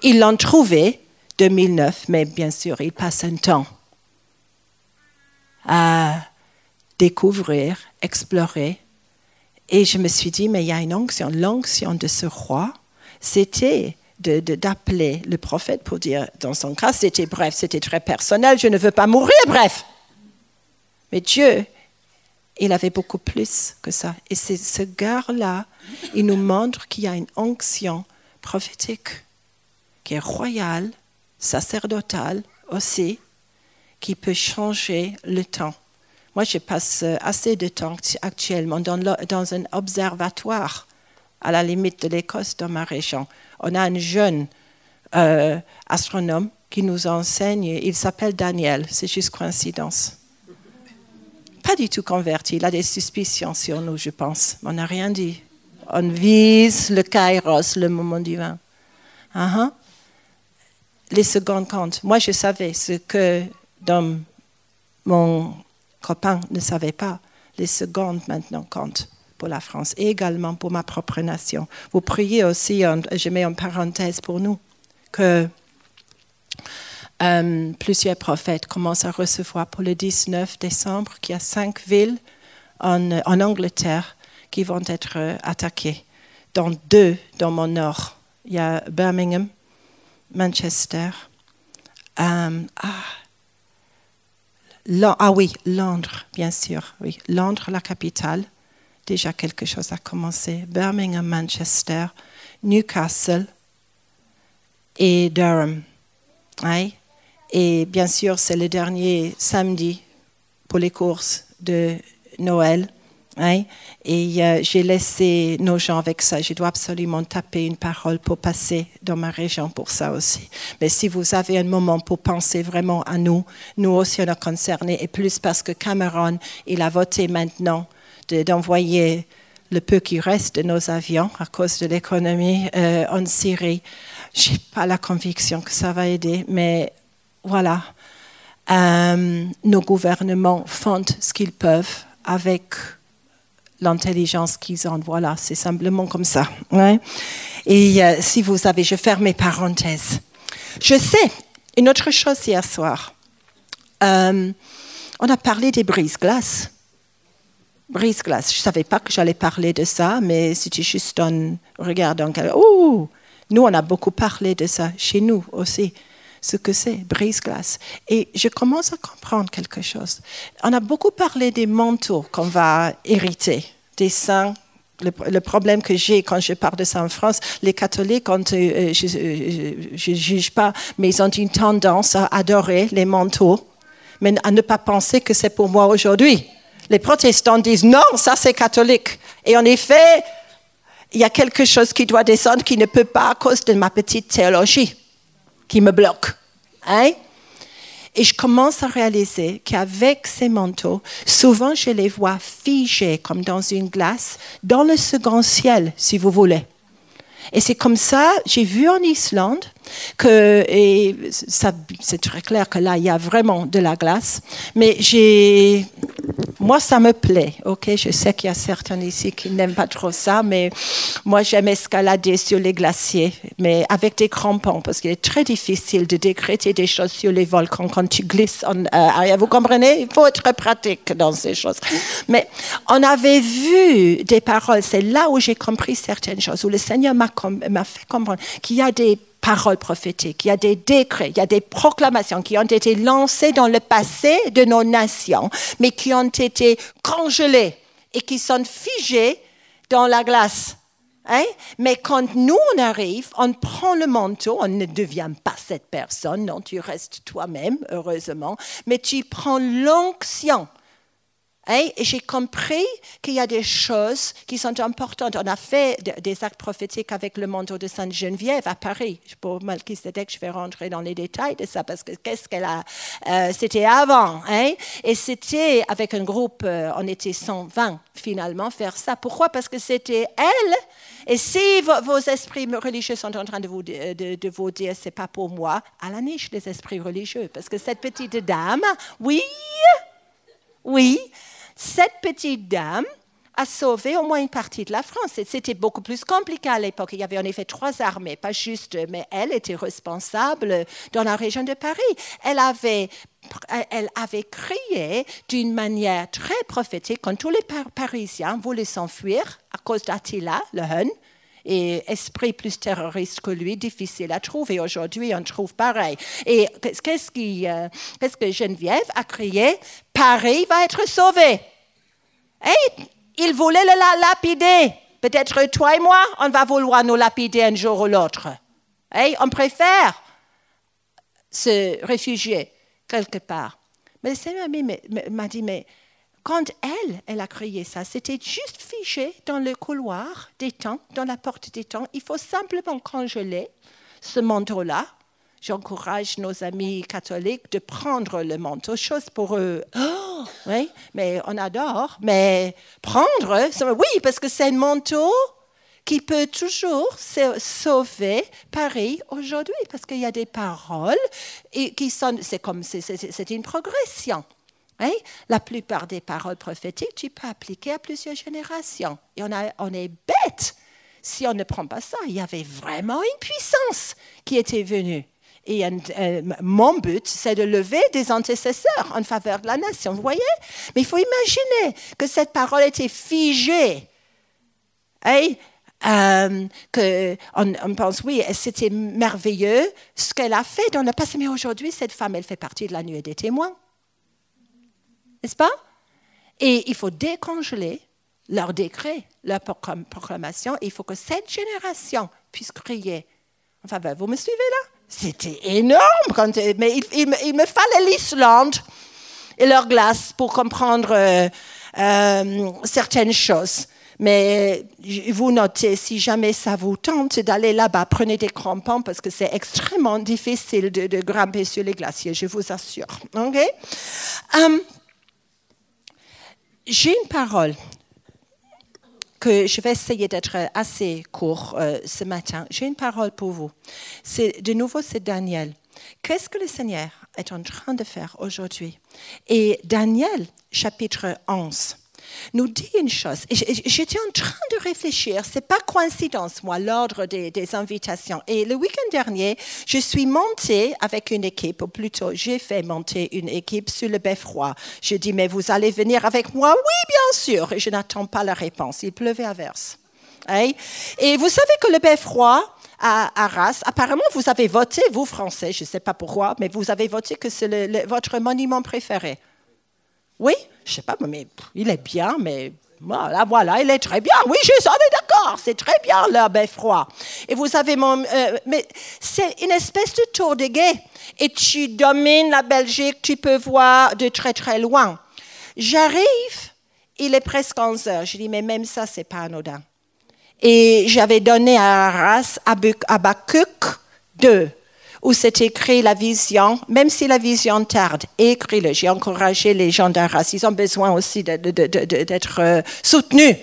[SPEAKER 6] Ils l'ont trouvé 2009, mais bien sûr, il passe un temps à découvrir, explorer. Et je me suis dit, mais il y a une onction. L'onction de ce roi, c'était d'appeler le prophète pour dire, dans son cas, c'était bref, c'était très personnel, je ne veux pas mourir, bref. Mais Dieu, il avait beaucoup plus que ça. Et c'est ce gars-là, il nous montre qu'il y a une onction prophétique qui est royale, sacerdotale aussi, qui peut changer le temps. Moi, je passe euh, assez de temps actuellement dans, un observatoire à la limite de l'Écosse dans ma région. On a un jeune euh, astronome qui nous enseigne. Il s'appelle Daniel. C'est juste coïncidence. Pas du tout converti. Il a des suspicions sur nous, je pense. On n'a rien dit. On vise le kairos, le moment divin. Uh-huh. Les secondes comptent. Moi, je savais ce que dont mon copain ne savait pas, les secondes maintenant comptent pour la France et également pour ma propre nation. Vous priez aussi, je mets en parenthèse pour nous, que euh, plusieurs prophètes commencent à recevoir pour le 19 décembre qu'il y a cinq villes en, Angleterre qui vont être attaquées, dont deux dans mon nord Il y a Birmingham, Manchester. euh, ah, ah oui, Londres, bien sûr. Oui, Londres, la capitale. Déjà quelque chose a commencé. Birmingham, Manchester, Newcastle et Durham. Oui. Et bien sûr, c'est le dernier samedi pour les courses de Noël. Oui. Et euh, j'ai laissé nos gens avec ça. Je dois absolument taper une parole pour passer dans ma région pour ça aussi. Mais si vous avez un moment pour penser vraiment à nous, nous aussi on est concernés, et plus parce que Cameron, il a voté maintenant de- d'envoyer le peu qui reste de nos avions à cause de l'économie euh, en Syrie. Je n'ai pas la conviction que ça va aider, mais voilà. Euh, nos gouvernements font ce qu'ils peuvent avec l'intelligence qu'ils ont. Voilà, c'est simplement comme ça. Et euh, si vous avez, je ferme mes parenthèses. Je sais, une autre chose hier soir. Euh, on a parlé des brises-glaces. Brise-glace. Je ne savais pas que j'allais parler de ça, mais c'était juste en regardant. Oh, nous, on a beaucoup parlé de ça chez nous aussi, ce que c'est, brise-glace. Et je commence à comprendre quelque chose. On a beaucoup parlé des manteaux qu'on va hériter, des saints. Le, problème que j'ai quand je parle de ça en France, les catholiques, ont, euh, je ne juge pas, mais ils ont une tendance à adorer les manteaux, mais à ne pas penser que c'est pour moi aujourd'hui. Les protestants disent non, ça c'est catholique. Et en effet, il y a quelque chose qui doit descendre qui ne peut pas à cause de ma petite théologie qui me bloque. Hein? Et je commence à réaliser qu'avec ces manteaux, souvent je les vois figés comme dans une glace, dans le second ciel, si vous voulez. Et c'est comme ça, j'ai vu en Islande que, et ça, c'est très clair que là, il y a vraiment de la glace, mais j'ai, moi, ça me plaît, ok? Je sais qu'il y a certains ici qui n'aiment pas trop ça, mais moi, j'aime escalader sur les glaciers, mais avec des crampons, parce qu'il est très difficile de décréter des choses sur les volcans quand tu glisses en euh. Vous comprenez? Il faut être pratique dans ces choses. Mais on avait vu des paroles, c'est là où j'ai compris certaines choses, où le Seigneur m'a fait comprendre qu'il y a des paroles prophétiques, il y a des décrets, il y a des proclamations qui ont été lancées dans le passé de nos nations, mais qui ont été congelées et qui sont figées dans la glace. Hein? Mais quand nous, on arrive, on prend le manteau, on ne devient pas cette personne, non, tu restes toi-même, heureusement, mais tu prends l'onction. Et j'ai compris qu'il y a des choses qui sont importantes. On a fait de- des actes prophétiques avec le manteau de Sainte Geneviève à Paris. Pour Melchizedek, je vais rentrer dans les détails de ça parce que qu'est-ce qu'elle a. euh, c'était avant. Hein? Et c'était avec un groupe, euh, on était 120 finalement, faire ça. Pourquoi? Parce que c'était elle. Et si vos, esprits religieux sont en train de vous, de, de- de vous dire, c'est pas pour moi, à la niche les esprits religieux. Parce que cette petite dame, oui, oui, cette petite dame a sauvé au moins une partie de la France. C'était beaucoup plus compliqué à l'époque. Il y avait en effet trois armées, pas juste, mais elle était responsable dans la région de Paris. Elle avait, crié d'une manière très prophétique quand tous les Par- Parisiens voulaient s'enfuir à cause d'Attila, le Hun, et esprit plus terroriste que lui, difficile à trouver. Aujourd'hui, on trouve pareil. Et qu'est-ce, euh, que Geneviève a crié? Paris va être sauvé. Il voulait le la- lapider. Peut-être toi et moi, on va vouloir nous lapider un jour ou l'autre. Et on préfère se réfugier quelque part. Mais le Seigneur m'a dit, mais quand elle, elle a créé ça, c'était juste figé dans le couloir des temps, dans la porte des temps. Il faut simplement congeler ce manteau-là. J'encourage nos amis catholiques de prendre le manteau, chose pour eux. Oh, oui, mais on adore. Mais prendre, oui, parce que c'est un manteau qui peut toujours sa- sauver Paris aujourd'hui, parce qu'il y a des paroles et qui sont, c'est comme, c'est- une progression. La plupart des paroles prophétiques, tu peux appliquer à plusieurs générations. Et on est bête si on ne prend pas ça. Il y avait vraiment une puissance qui était venue. Et euh, mon but, c'est de lever des antécesseurs en faveur de la nation. Vous voyez? Mais il faut imaginer que cette parole était figée. Euh, que on, pense, oui, c'était merveilleux ce qu'elle a fait dans le passé, mais aujourd'hui, cette femme, elle fait partie de la nuée des témoins. N'est-ce pas? Et il faut décongeler leur décret, leur proclam- proclamation. Il faut que cette génération puisse crier. Enfin, ben, vous me suivez là? C'était énorme. Mais il, me- fallait l'Islande et leur glace pour comprendre euh, euh, certaines choses. Mais j- vous notez, si jamais ça vous tente d'aller là-bas, prenez des crampons parce que c'est extrêmement difficile de, grimper sur les glaciers, je vous assure. OK? Hum, J'ai une parole je vais essayer d'être assez court euh, ce matin. J'ai une parole pour vous. C'est de nouveau c'est Daniel. Qu'est-ce que le Seigneur est en train de faire aujourd'hui? Et Daniel, chapitre 11, nous dit une chose. J'étais en train de réfléchir. C'est pas coïncidence, moi, l'ordre des, des invitations. Et le week-end dernier, je suis montée avec une équipe, ou plutôt, j'ai fait monter une équipe sur le beffroi. Je dis, mais vous allez venir avec moi? Oui, bien sûr. Et je n'attends pas la réponse. Il pleuvait à verse. Et vous savez que le beffroi à Arras, apparemment, vous avez voté, vous Français, je ne sais pas pourquoi, mais vous avez voté que c'est votre monument préféré. Oui, je sais pas, mais il est bien, mais voilà, voilà, il est très bien. Oui, je suis est d'accord, c'est très bien le beffroi. Et vous avez mon, euh, mais c'est une espèce de tour de guet. Et tu domines la Belgique, tu peux voir de très très loin. J'arrive, il est presque 11 heures. Je dis, mais même ça, c'est pas anodin. Et j'avais donné à Arras Habakkuk Habakkuk 2, où c'est écrit la vision, même si la vision tarde, écris-le. J'ai encouragé les gens d'Arras. Ils ont besoin aussi d'être euh, soutenus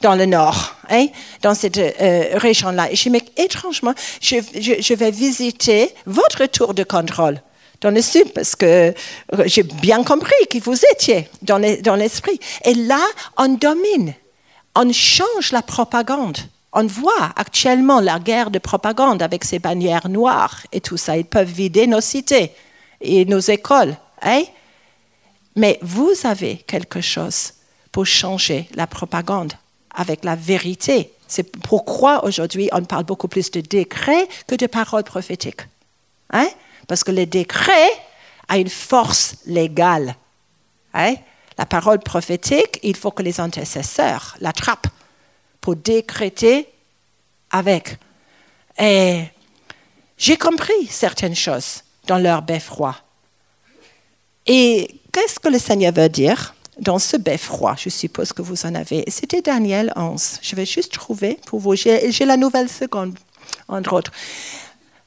[SPEAKER 6] dans le nord, hein, dans cette euh, région-là. Et je mais étrangement, je, vais visiter votre tour de contrôle dans le sud, parce que euh, j'ai bien compris qui vous étiez dans l'esprit. Et là, on domine on change la propagande. On voit actuellement la guerre de propagande avec ces bannières noires et tout ça. Ils peuvent vider nos cités et nos écoles. hein? Mais vous avez quelque chose pour changer la propagande avec la vérité. C'est pourquoi aujourd'hui on parle beaucoup plus de décrets que de paroles prophétiques. Hein? Parce que le décret a une force légale. Hein? La parole prophétique, il faut que les intercesseurs l'attrapent pour décréter avec. Et j'ai compris certaines choses dans leur beffroi. Et qu'est-ce que le Seigneur veut dire dans ce beffroi Je suppose que vous en avez? C'était Daniel 11. Je vais juste trouver pour vous. J'ai la nouvelle seconde, entre autres.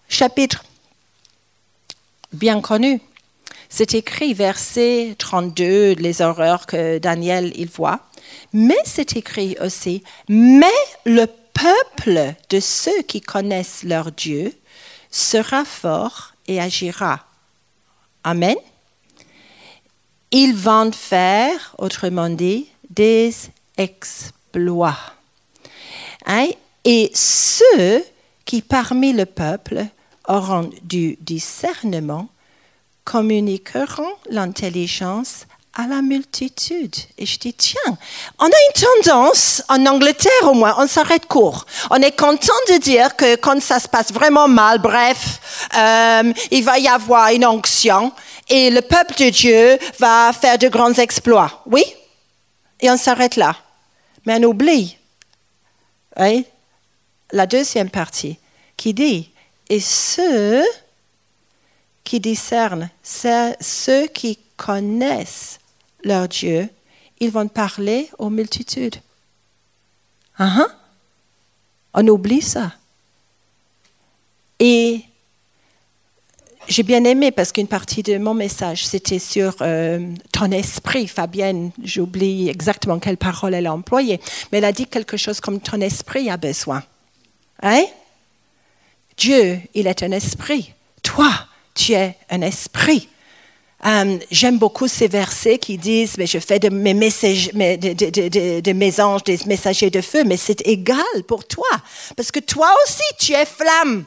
[SPEAKER 6] Chapitre bien connu. C'est écrit, verset 32, les horreurs que Daniel il voit. Mais c'est écrit aussi, mais le peuple de ceux qui connaissent leur Dieu sera fort et agira. Amen. Ils vont faire, autrement dit, des exploits. Hein? Et ceux qui parmi le peuple auront du discernement communiqueront l'intelligence à la multitude. Et je dis, tiens, on a une tendance, en Angleterre au moins, on s'arrête court. On est content de dire que quand ça se passe vraiment mal, bref, euh, il va y avoir une onction et le peuple de Dieu va faire de grands exploits. Oui? Et on s'arrête là. Mais on oublie hein, la deuxième partie qui dit, et ceux qui discernent, ceux qui connaissent leur Dieu, ils vont parler aux multitudes. Ah. On oublie ça. Et j'ai bien aimé parce qu'une partie de mon message, c'était sur euh, ton esprit. Fabienne, j'oublie exactement quelle parole elle a employée, mais elle a dit quelque chose comme ton esprit a besoin. Hein? Dieu, il est un esprit. Toi, tu es un esprit. Euh, J'aime beaucoup ces versets qui disent mais je fais de mes, messages, de, mes anges des messagers de feu, mais c'est égal pour toi. Parce que toi aussi, tu es flamme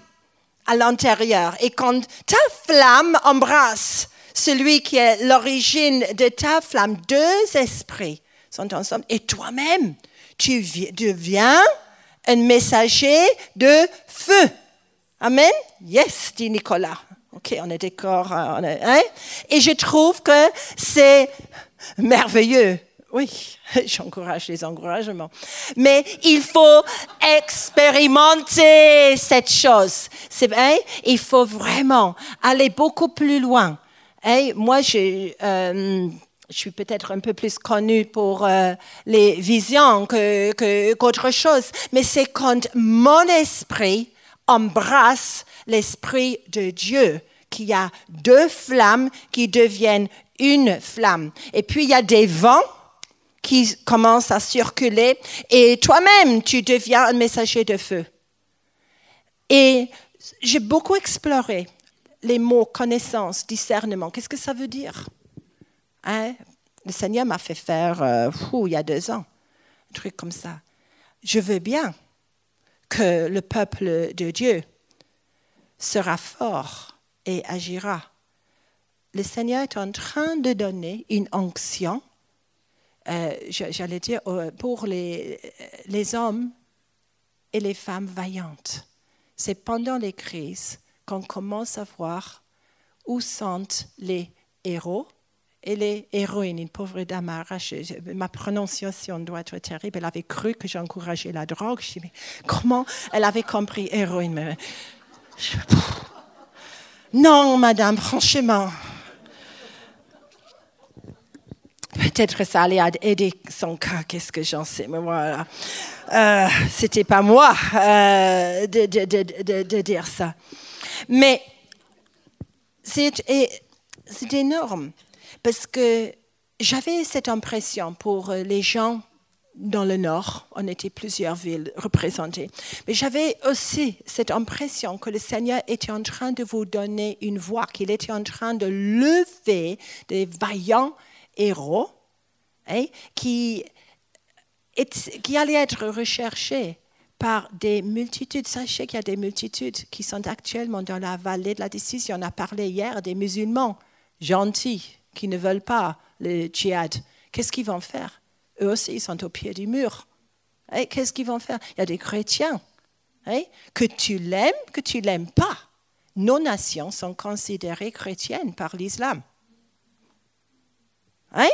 [SPEAKER 6] à l'intérieur. Et quand ta flamme embrasse celui qui est l'origine de ta flamme, deux esprits sont ensemble. Et toi-même, tu vi- deviens un messager de feu. Amen. Yes, dit Nicolas. Ok, on est on est- hein? Et je trouve que c'est merveilleux. Oui, <laughs> j'encourage les encouragements. Mais il faut expérimenter cette chose. C'est vrai, il faut vraiment aller beaucoup plus loin. Hein, Moi, je, euh, suis peut-être un peu plus connue pour euh, les visions que- qu'autre chose, mais c'est quand mon esprit embrasse l'esprit de Dieu qu'il y a deux flammes qui deviennent une flamme. Et puis il y a des vents qui commencent à circuler et toi-même tu deviens un messager de feu. Et j'ai beaucoup exploré les mots connaissance, discernement. Qu'est-ce que ça veut dire? Hein? Le Seigneur m'a fait faire, euh, fou, il y a deux ans, un truc comme ça. Je veux bien que le peuple de Dieu sera fort et agira. Le Seigneur est en train de donner une onction, euh, j'allais dire, euh, pour les, les hommes et les femmes vaillantes. C'est pendant les crises qu'on commence à voir où sont les héros et les héroïnes. Une pauvre dame a arraché. je- Ma prononciation doit être terrible. Elle avait cru que j'encourageais la drogue. Je dis, comment elle avait compris héroïne Non, madame, franchement. Peut-être ça allait aider son cas, qu'est-ce que j'en sais, mais voilà. Euh, C'était pas moi euh, de, de- dire ça. Mais c'est énorme parce que j'avais cette impression pour euh, les gens dans le nord, on était plusieurs villes représentées, mais j'avais aussi cette impression que le Seigneur était en train de vous donner une voix, qu'il était en train de lever des vaillants héros hein, qui, qui allaient être recherchés par des multitudes. Sachez qu'il y a des multitudes qui sont actuellement dans la vallée de la décision. On a parlé hier des musulmans gentils qui ne veulent pas le djihad. Qu'est-ce qu'ils vont faire? Eux aussi, ils sont au pied du mur. Hein, Qu'est-ce qu'ils vont faire? Il y a des chrétiens. hein, que tu l'aimes, que tu l'aimes pas. Nos nations sont considérées chrétiennes par l'islam. Hein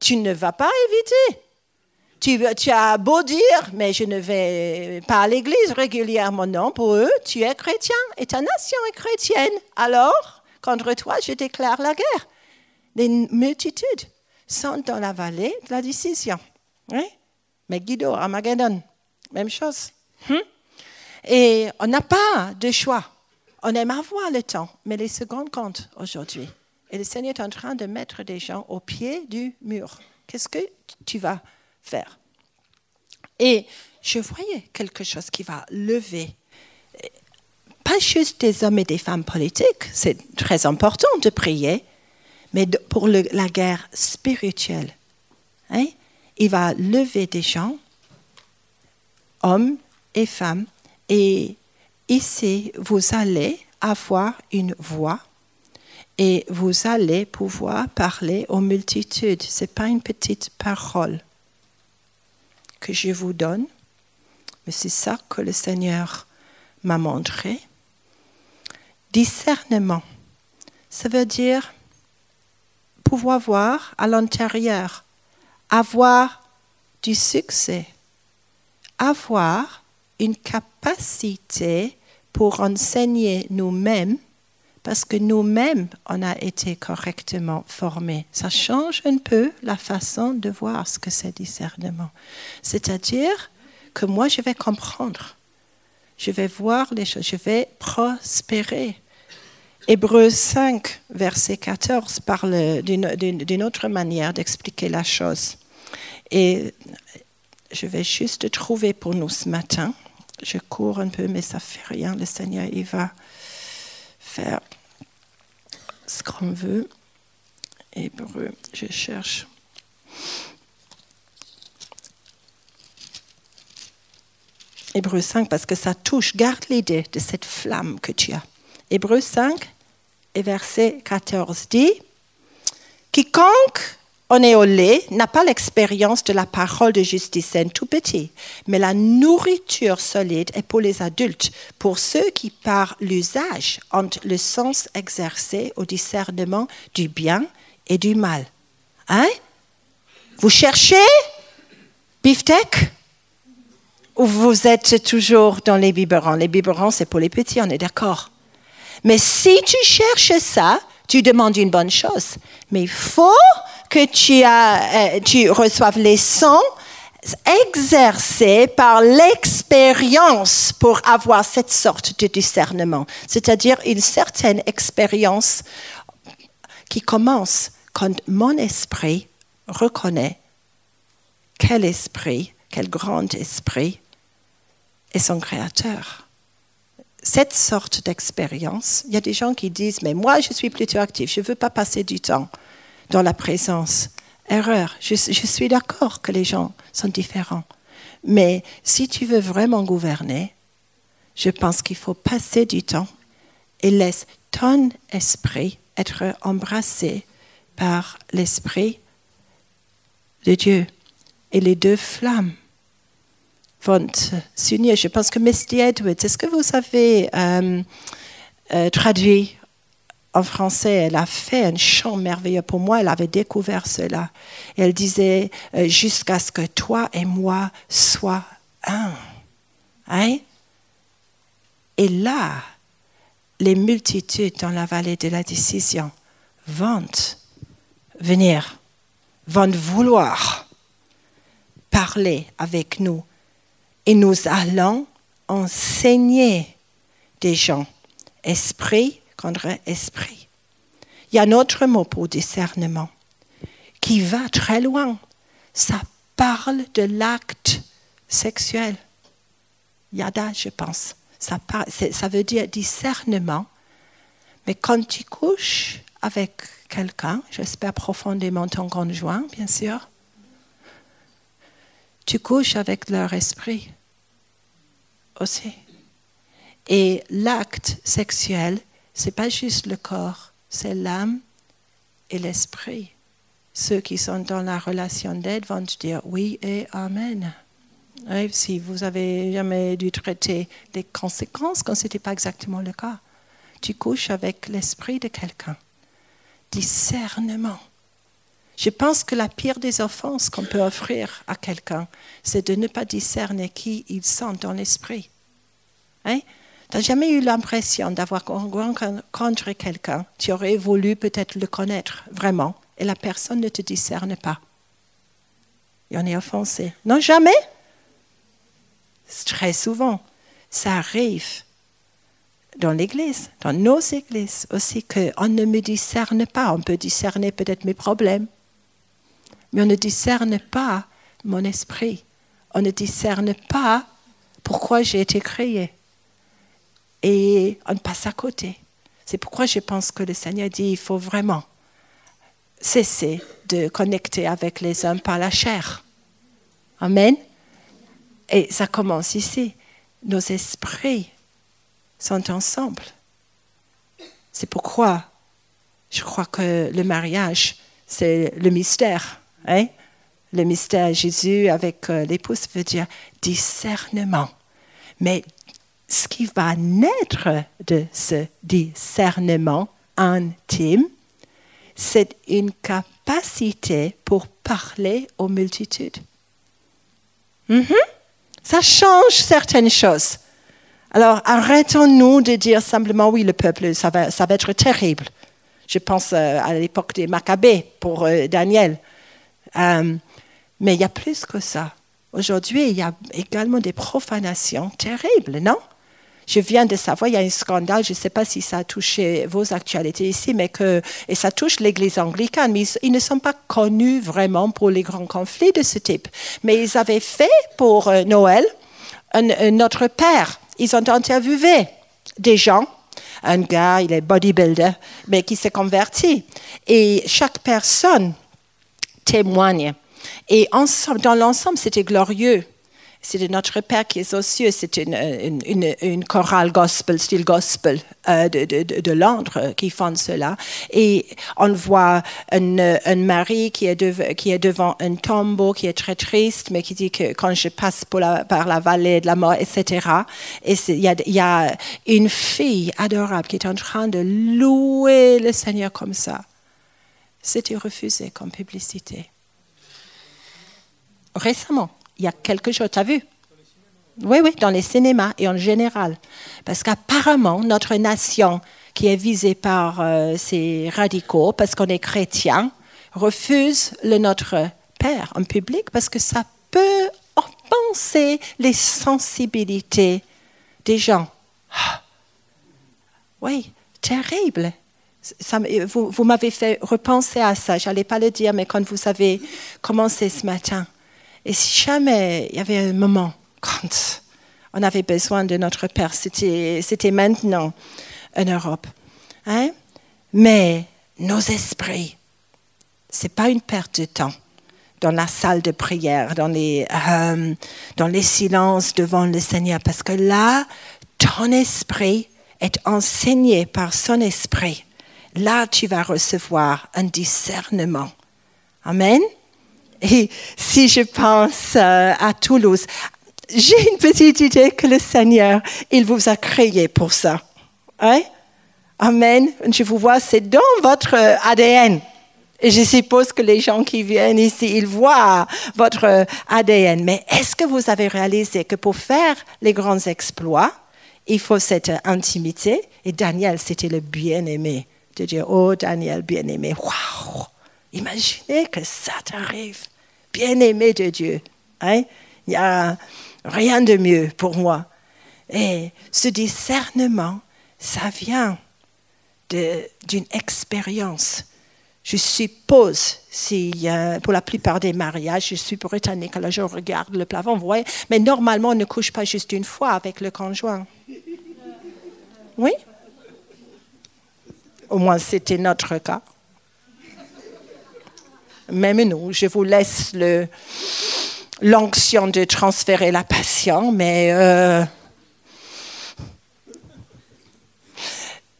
[SPEAKER 6] Tu ne vas pas éviter. Tu as beau dire, mais je ne vais pas à l'église régulièrement. Non, pour eux, tu es chrétien et ta nation est chrétienne. Alors, contre toi, je déclare la guerre. Les multitudes sont dans la vallée de la décision. Hein? Megiddo, Armageddon, même chose. Hein? Et on n'a pas de choix. On aime avoir le temps, mais les secondes comptent aujourd'hui. Et le Seigneur est en train de mettre des gens au pied du mur. Qu'est-ce que tu vas faire? Et je voyais quelque chose qui va lever, pas juste des hommes et des femmes politiques, c'est très important de prier, mais pour la guerre spirituelle. Hein? Il va lever des gens, hommes et femmes, et ici, vous allez avoir une voix et vous allez pouvoir parler aux multitudes. Ce n'est pas une petite parole que je vous donne, mais c'est ça que le Seigneur m'a montré. Discernement, ça veut dire pouvoir voir à l'intérieur, avoir du succès, avoir une capacité pour enseigner nous-mêmes parce que nous-mêmes, on a été correctement formés. Ça change un peu la façon de voir ce que c'est discernement. C'est-à-dire que moi, je vais comprendre. Je vais voir les choses. Je vais prospérer. Hébreu 5, verset 14, parle d'une- autre manière d'expliquer la chose. Et je vais juste trouver pour nous ce matin. Je cours un peu, mais ça fait rien. Le Seigneur, il va faire ce qu'on veut. Hébreu, je cherche. Hébreu 5, parce que ça touche, garde l'idée de cette flamme que tu as. Hébreu 5 et verset 14 dit, Quiconque Onéolé n'a pas l'expérience de la parole de justice, un tout petit. Mais la nourriture solide est pour les adultes, pour ceux qui, par l'usage, ont le sens exercé au discernement du bien et du mal. Hein? Vous cherchez? Beefsteak Ou vous êtes toujours dans les biberons Les biberons, c'est pour les petits, on est d'accord. Mais si tu cherches ça, tu demandes une bonne chose. Mais il faut que tu, euh, tu reçoives les sons exercés par l'expérience pour avoir cette sorte de discernement, c'est-à-dire une certaine expérience qui commence quand mon esprit reconnaît quel esprit, quel grand esprit est son créateur. Cette sorte d'expérience, il y a des gens qui disent, mais moi je suis plutôt actif, je ne veux pas passer du temps dans la présence. Erreur. Je, suis d'accord que les gens sont différents. Mais si tu veux vraiment gouverner, je pense qu'il faut passer du temps et laisse ton esprit être embrassé par l'esprit de Dieu. Et les deux flammes vont s'unir. Je pense que Misty Edwards, est-ce que vous avez euh, euh, traduit en français, elle a fait un chant merveilleux pour moi, elle avait découvert cela. Elle disait, euh, jusqu'à ce que toi et moi soient un. Hein? Et là, les multitudes dans la vallée de la décision vont venir, vont vouloir parler avec nous. Et nous allons enseigner des gens, esprit, esprit. Il y a un autre mot pour discernement qui va très loin. Ça parle de l'acte sexuel. Yada, je pense. Ça, ça veut dire discernement. Mais quand tu couches avec quelqu'un, j'espère profondément ton conjoint, bien sûr, tu couches avec leur esprit aussi. Et l'acte sexuel c'est pas juste le corps, c'est l'âme et l'esprit. Ceux qui sont dans la relation d'aide vont dire oui et amen. si vous avez jamais dû traiter les conséquences quand ce n'était pas exactement le cas, tu couches avec l'esprit de quelqu'un. Discernement. Je pense que la pire des offenses qu'on peut offrir à quelqu'un, c'est de ne pas discerner qui ils sont dans l'esprit. Hein? Tu n'as jamais eu l'impression d'avoir rencontré quelqu'un, tu aurais voulu peut-être le connaître vraiment, et la personne ne te discerne pas. Et on est offensé. Non, jamais. Très souvent, ça arrive dans l'Église, dans nos églises aussi, qu'on ne me discerne pas. On peut discerner peut-être mes problèmes, mais on ne discerne pas mon esprit. On ne discerne pas pourquoi j'ai été créé et on passe à côté. C'est pourquoi je pense que le Seigneur dit il faut vraiment cesser de connecter avec les hommes par la chair. Amen. Et ça commence ici. Nos esprits sont ensemble. C'est pourquoi je crois que le mariage, c'est le mystère. Hein? Le mystère Jésus avec euh, l'épouse veut dire discernement. Mais ce qui va naître de ce discernement intime, c'est une capacité pour parler aux multitudes. Mhm. Ça change certaines choses. Alors arrêtons-nous de dire simplement oui, le peuple, ça va, ça va être terrible. Je pense euh, à l'époque des Maccabées pour euh, Daniel. Euh, mais il y a plus que ça. Aujourd'hui, il y a également des profanations terribles, non? Je viens de savoir, il y a un scandale, je ne sais pas si ça a touché vos actualités ici, mais que, et ça touche l'Église anglicane, mais ils, ne sont pas connus vraiment pour les grands conflits de ce type. Mais ils avaient fait pour euh, Noël notre père. Ils ont interviewé des gens un gars, il est bodybuilder, mais qui s'est converti. Et chaque personne témoigne. Et ensemble, dans l'ensemble, c'était glorieux. De notre Père qui est aux cieux. C'est une, une, chorale gospel, style gospel euh, de, de, Londres qui font cela. Et on voit une, une Marie qui est, de- qui est devant un tombeau, qui est très triste, mais qui dit que quand je passe pour la- par la vallée de la mort, etc. Et il y y a une fille adorable qui est en train de louer le Seigneur comme ça. C'était refusé comme publicité. Récemment, il y a quelques jours, tu as vu? Oui, oui, dans les cinémas et en général. Parce qu'apparemment, notre nation, qui est visée par euh, ces radicaux, parce qu'on est chrétien, refuse le Notre Père en public parce que ça peut offenser les sensibilités des gens. Ah. Oui, terrible. Vous m'avez fait repenser à ça. Je n'allais pas le dire, mais quand vous avez commencé ce matin. Et si jamais il y avait un moment quand on avait besoin de notre Père, c'était c'était maintenant en Europe. Hein? Mais nos esprits, c'est pas une perte de temps dans la salle de prière, dans les, euh, dans les silences devant le Seigneur, parce que là, ton esprit est enseigné par son esprit. Là, tu vas recevoir un discernement. Amen. Et si je pense euh, à Toulouse, j'ai une petite idée que le Seigneur, il vous a créé pour ça. Hein? Amen. Je vous vois, c'est dans votre euh, ADN. Et je suppose que les gens qui viennent ici, ils voient votre euh, ADN. Mais est-ce que vous avez réalisé que pour faire les grands exploits, il faut cette intimité? Et Daniel, c'était le bien-aimé de oh Daniel, bien-aimé, waouh Imaginez que ça t'arrive, bien-aimé de Dieu. Hein? Il n'y a rien de mieux pour moi. Et ce discernement, ça vient d'une expérience. Je suppose, si, pour la plupart des mariages, je suis britannique, alors je regarde le plafond, vous voyez, mais normalement, on ne couche pas juste une fois avec le conjoint. Oui? Au moins, c'était notre cas. Même nous, je vous laisse le- l'onction de transférer la passion, mais... euh,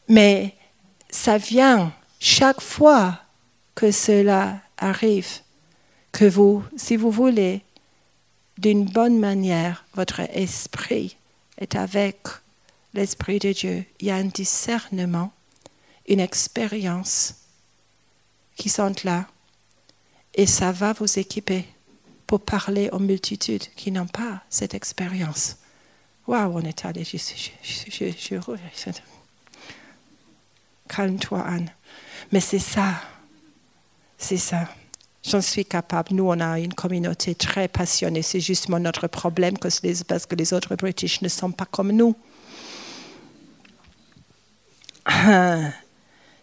[SPEAKER 6] mais ça vient chaque fois que cela arrive, que vous, si vous voulez, d'une bonne manière, votre esprit est avec l'Esprit de Dieu. Il y a un discernement, une expérience qui sont là. Et ça va vous équiper pour parler aux multitudes qui n'ont pas cette expérience. Waouh, on est allé. Je, je, je- Calme-toi, Anne. Mais c'est ça. C'est ça. J'en suis capable. Nous, on a une communauté très passionnée. C'est justement notre problème parce que les autres British ne sont pas comme nous.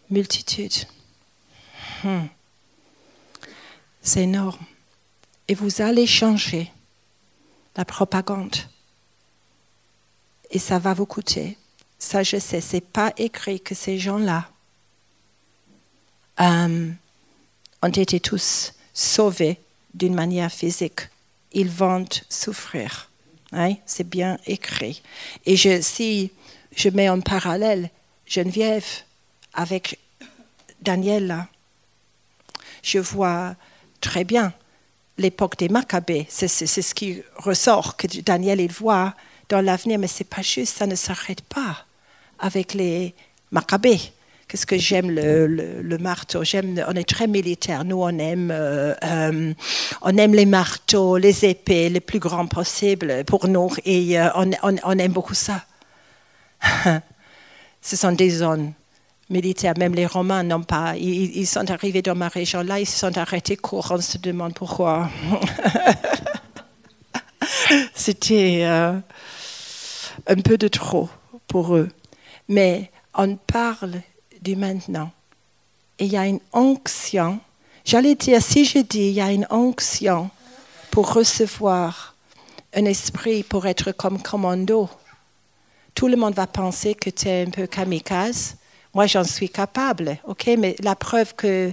[SPEAKER 6] Multitude. Hmm. C'est énorme. Et vous allez changer la propagande. Et ça va vous coûter. Ça, je sais. C'est pas écrit que ces gens-là euh, ont été tous sauvés d'une manière physique. Ils vont souffrir. C'est bien écrit. Et si je mets en parallèle Geneviève avec Daniel, je vois très bien l'époque des Maccabées. C'est ce qui ressort, que Daniel il voit dans l'avenir, mais c'est pas juste, ça ne s'arrête pas avec les Maccabées. Qu'est-ce que j'aime le, marteau? On est très militaire. Nous, on aime, euh, euh, on aime les marteaux, les épées, les plus grands possibles pour nous, et euh, on aime beaucoup ça. <laughs> Ce sont des zones militaires. Même les Romains n'ont pas. Ils, sont arrivés dans ma région là, ils se sont arrêtés court. On se demande pourquoi. <laughs> C'était euh, un peu de trop pour eux. Mais on parle du maintenant. Et il y a une onction. J'allais dire, si je dis il y a une onction pour recevoir un esprit pour être comme commando, tout le monde va penser que tu es un peu kamikaze. Moi, j'en suis capable, ok? Mais la preuve que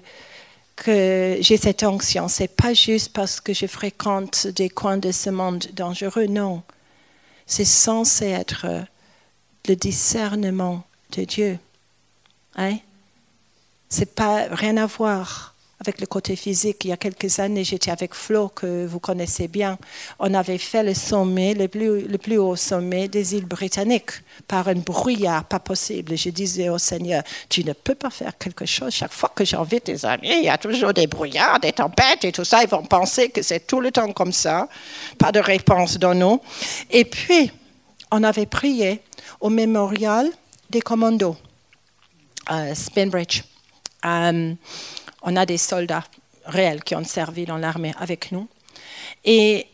[SPEAKER 6] que j'ai cette onction. C'est pas juste parce que je fréquente des coins de ce monde dangereux, non. C'est censé être le discernement de Dieu. Hein? C'est pas rien à voir avec le côté physique. Il y a quelques années, j'étais avec Flo, que vous connaissez bien. On avait fait le sommet, le plus, le plus haut sommet des îles britanniques, par un brouillard pas possible. Je disais au Seigneur, tu ne peux pas faire quelque chose. Chaque fois que j'invite des amis, il y a toujours des brouillards, des tempêtes et tout ça. Ils vont penser que c'est tout le temps comme ça. Pas de réponse dans nous. Et puis, on avait prié au mémorial des commandos, Spinbridge. Euh, on a des soldats réels qui ont servi dans l'armée avec nous. Et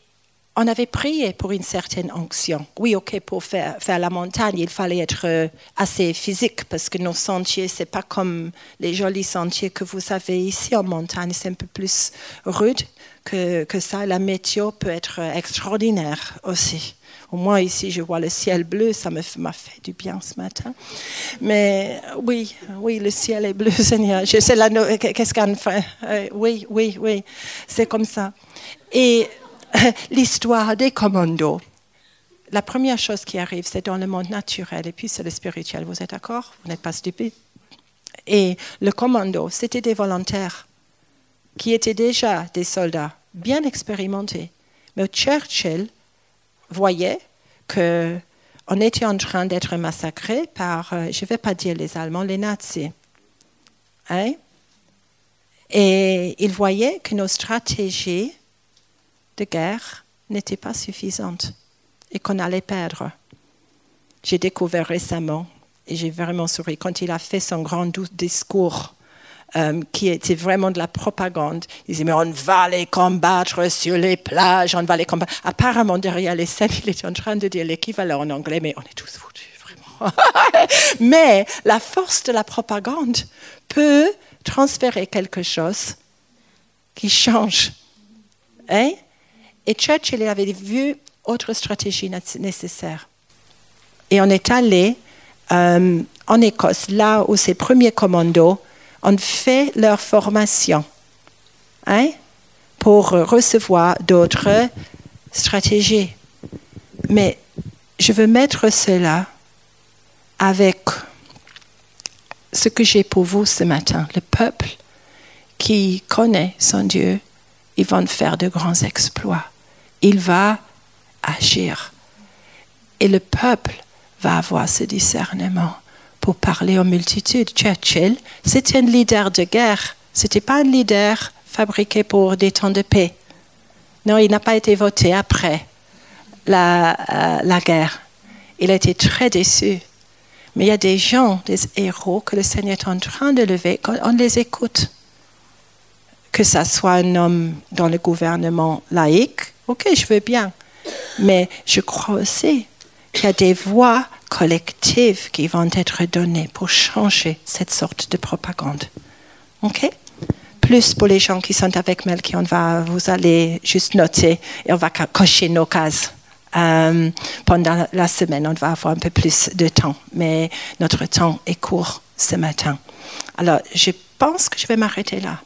[SPEAKER 6] on avait prié pour une certaine onction. Oui, ok, pour faire, la montagne, il fallait être euh, assez physique parce que nos sentiers, c'est pas comme les jolis sentiers que vous avez ici en montagne, c'est un peu plus rude que, que ça. La météo peut être extraordinaire aussi. Au moins ici, je vois le ciel bleu, ça m'a fait du bien ce matin. Mais oui, oui, le ciel est bleu, <laughs> Seigneur. Je sais la qu'est-ce qu'on fait? Euh, oui, oui, oui, c'est comme ça. Et <laughs> l'histoire des commandos. La première chose qui arrive, c'est dans le monde naturel, et puis c'est le spirituel. Vous êtes d'accord? Vous n'êtes pas stupide? Et le commando, c'était des volontaires qui étaient déjà des soldats bien expérimentés. Mais Churchill voyait que on était en train d'être massacré par, euh, je ne vais pas dire les Allemands, les nazis. Hein? Et il voyait que nos stratégies de guerre n'étaient pas suffisantes et qu'on allait perdre. J'ai découvert récemment, et j'ai vraiment souri, quand il a fait son grand discours euh, qui était vraiment de la propagande. Ils disaient, mais on va les combattre sur les plages, on va les combattre. Apparemment, derrière les scènes, il était en train de dire l'équivalent en anglais, mais on est tous foutus, vraiment. <laughs> mais la force de la propagande peut transférer quelque chose qui change. Hein? Et Churchill avait vu autre stratégie nécessaire. Et on est allé euh, en Écosse, là où ces premiers commandos on fait leur formation hein, pour recevoir d'autres stratégies. Mais je veux mettre cela avec ce que j'ai pour vous ce matin. Le peuple qui connaît son Dieu, il va faire de grands exploits. Il va agir. Et le peuple va avoir ce discernement pour parler aux multitudes. Churchill, c'était un leader de guerre. Ce n'était pas un leader fabriqué pour des temps de paix. Non, il n'a pas été voté après la, euh, la guerre. Il a été très déçu. Mais il y a des gens, des héros que le Seigneur est en train de lever, on les écoute. Que ce soit un homme dans le gouvernement laïque, ok, je veux bien. Mais je crois aussi qu'il y a des voix collectives qui vont être données pour changer cette sorte de propagande. OK? Plus pour les gens qui sont avec Melky, on va, vous allez juste noter et on va cocher nos cases. Euh, pendant la semaine, on va avoir un peu plus de temps, mais notre temps est court ce matin. Alors, je pense que je vais m'arrêter là,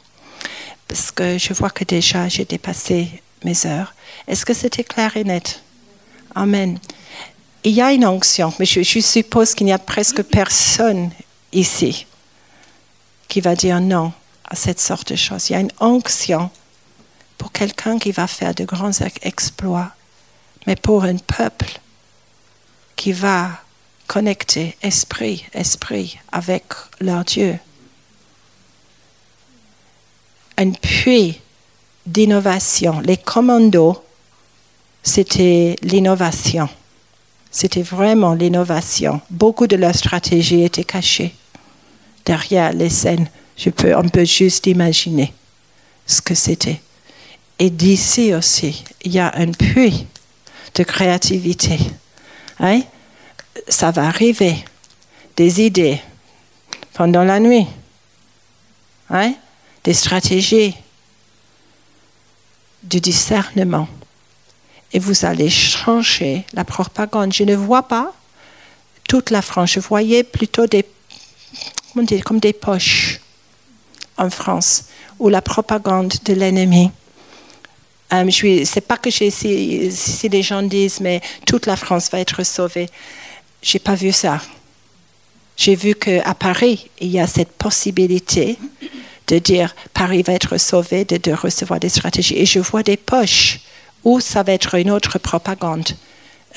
[SPEAKER 6] parce que je vois que déjà j'ai dépassé mes heures. Est-ce que c'était clair et net? Amen il y a une onction, mais je, suppose qu'il n'y a presque personne ici qui va dire non à cette sorte de choses. Il y a une onction pour quelqu'un qui va faire de grands exploits, mais pour un peuple qui va connecter esprit, esprit avec leur Dieu. Un puits d'innovation. Les commandos, c'était l'innovation. C'était vraiment l'innovation. Beaucoup de leur stratégie était cachée derrière les scènes. Je peux, on peut juste imaginer ce que c'était. Et d'ici aussi, il y a un puits de créativité. Hein? Ça va arriver. Des idées pendant la nuit. Hein? Des stratégies. Du discernement et vous allez changer la propagande. Je ne vois pas toute la France. Je voyais plutôt des, comme des poches en France ou la propagande de l'ennemi. Euh, je sais pas que si, si les gens disent, mais toute la France va être sauvée. J'ai pas vu ça. J'ai vu qu'à Paris, il y a cette possibilité de dire Paris va être sauvé, de, de, recevoir des stratégies. Et je vois des poches où ça va être une autre propagande.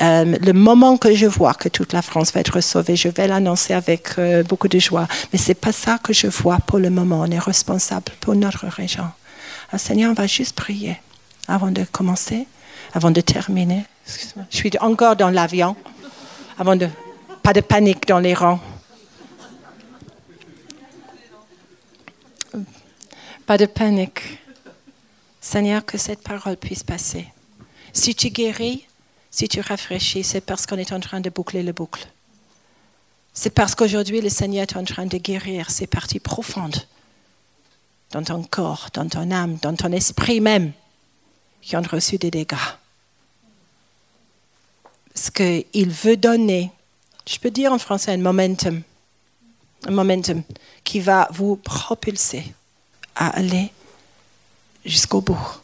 [SPEAKER 6] Euh, le moment que je vois que toute la France va être sauvée, je vais l'annoncer avec euh, beaucoup de joie. Mais ce n'est pas ça que je vois pour le moment. On est responsable pour notre région. Alors, Seigneur, on va juste prier avant de commencer, avant de terminer. Je suis encore dans l'avion. Avant de, pas de panique dans les rangs. Pas de panique. Seigneur, que cette parole puisse passer. Si tu guéris, si tu rafraîchis, c'est parce qu'on est en train de boucler le boucle. C'est parce qu'aujourd'hui, le Seigneur est en train de guérir ces parties profondes dans ton corps, dans ton âme, dans ton esprit même, qui ont reçu des dégâts. Ce qu'il veut donner, je peux dire en français un momentum, un momentum qui va vous propulser à aller jusqu'au bout.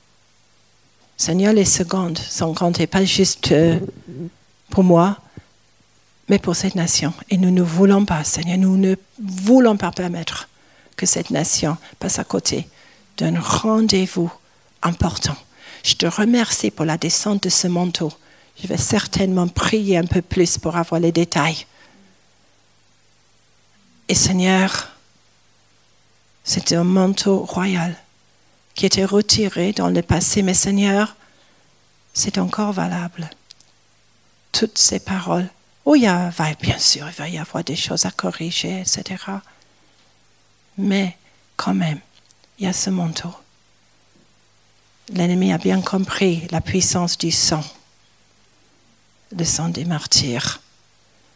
[SPEAKER 6] Seigneur, les secondes sont comptées, pas juste euh, pour moi, mais pour cette nation. Et nous ne voulons pas, Seigneur, nous ne voulons pas permettre que cette nation passe à côté d'un rendez-vous important. Je te remercie pour la descente de ce manteau. Je vais certainement prier un peu plus pour avoir les détails. Et Seigneur, c'était un manteau royal qui était retiré dans le passé, mais Seigneur, c'est encore valable. Toutes ces paroles. Oh, il y a, bien sûr, il va y avoir des choses à corriger, etc. Mais quand même, il y a ce manteau. L'ennemi a bien compris la puissance du sang, le sang des martyrs.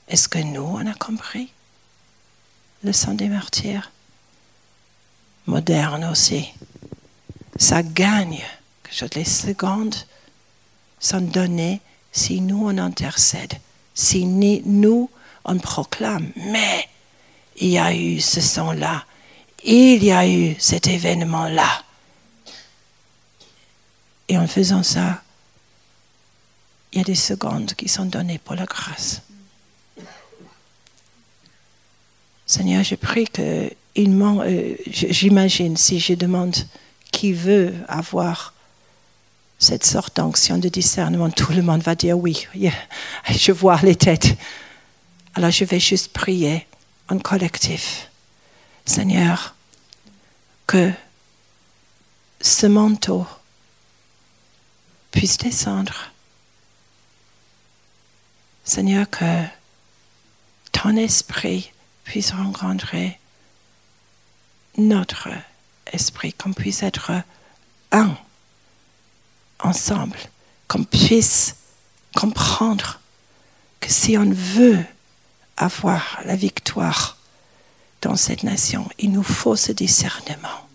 [SPEAKER 6] Est-ce que nous, on a compris le sang des martyrs? Moderne aussi ça gagne. Que les secondes sont données si nous on intercède, si nous on proclame. Mais il y a eu ce sang-là, il y a eu cet événement-là. Et en faisant ça, il y a des secondes qui sont données pour la grâce. Seigneur, je prie que, euh, j'imagine, si je demande qui veut avoir cette sorte d'onction de discernement, tout le monde va dire oui, je vois les têtes. Alors je vais juste prier en collectif. Seigneur, que ce manteau puisse descendre. Seigneur, que ton esprit puisse rencontrer notre esprit, qu'on puisse être un ensemble, qu'on puisse comprendre que si on veut avoir la victoire dans cette nation, il nous faut ce discernement.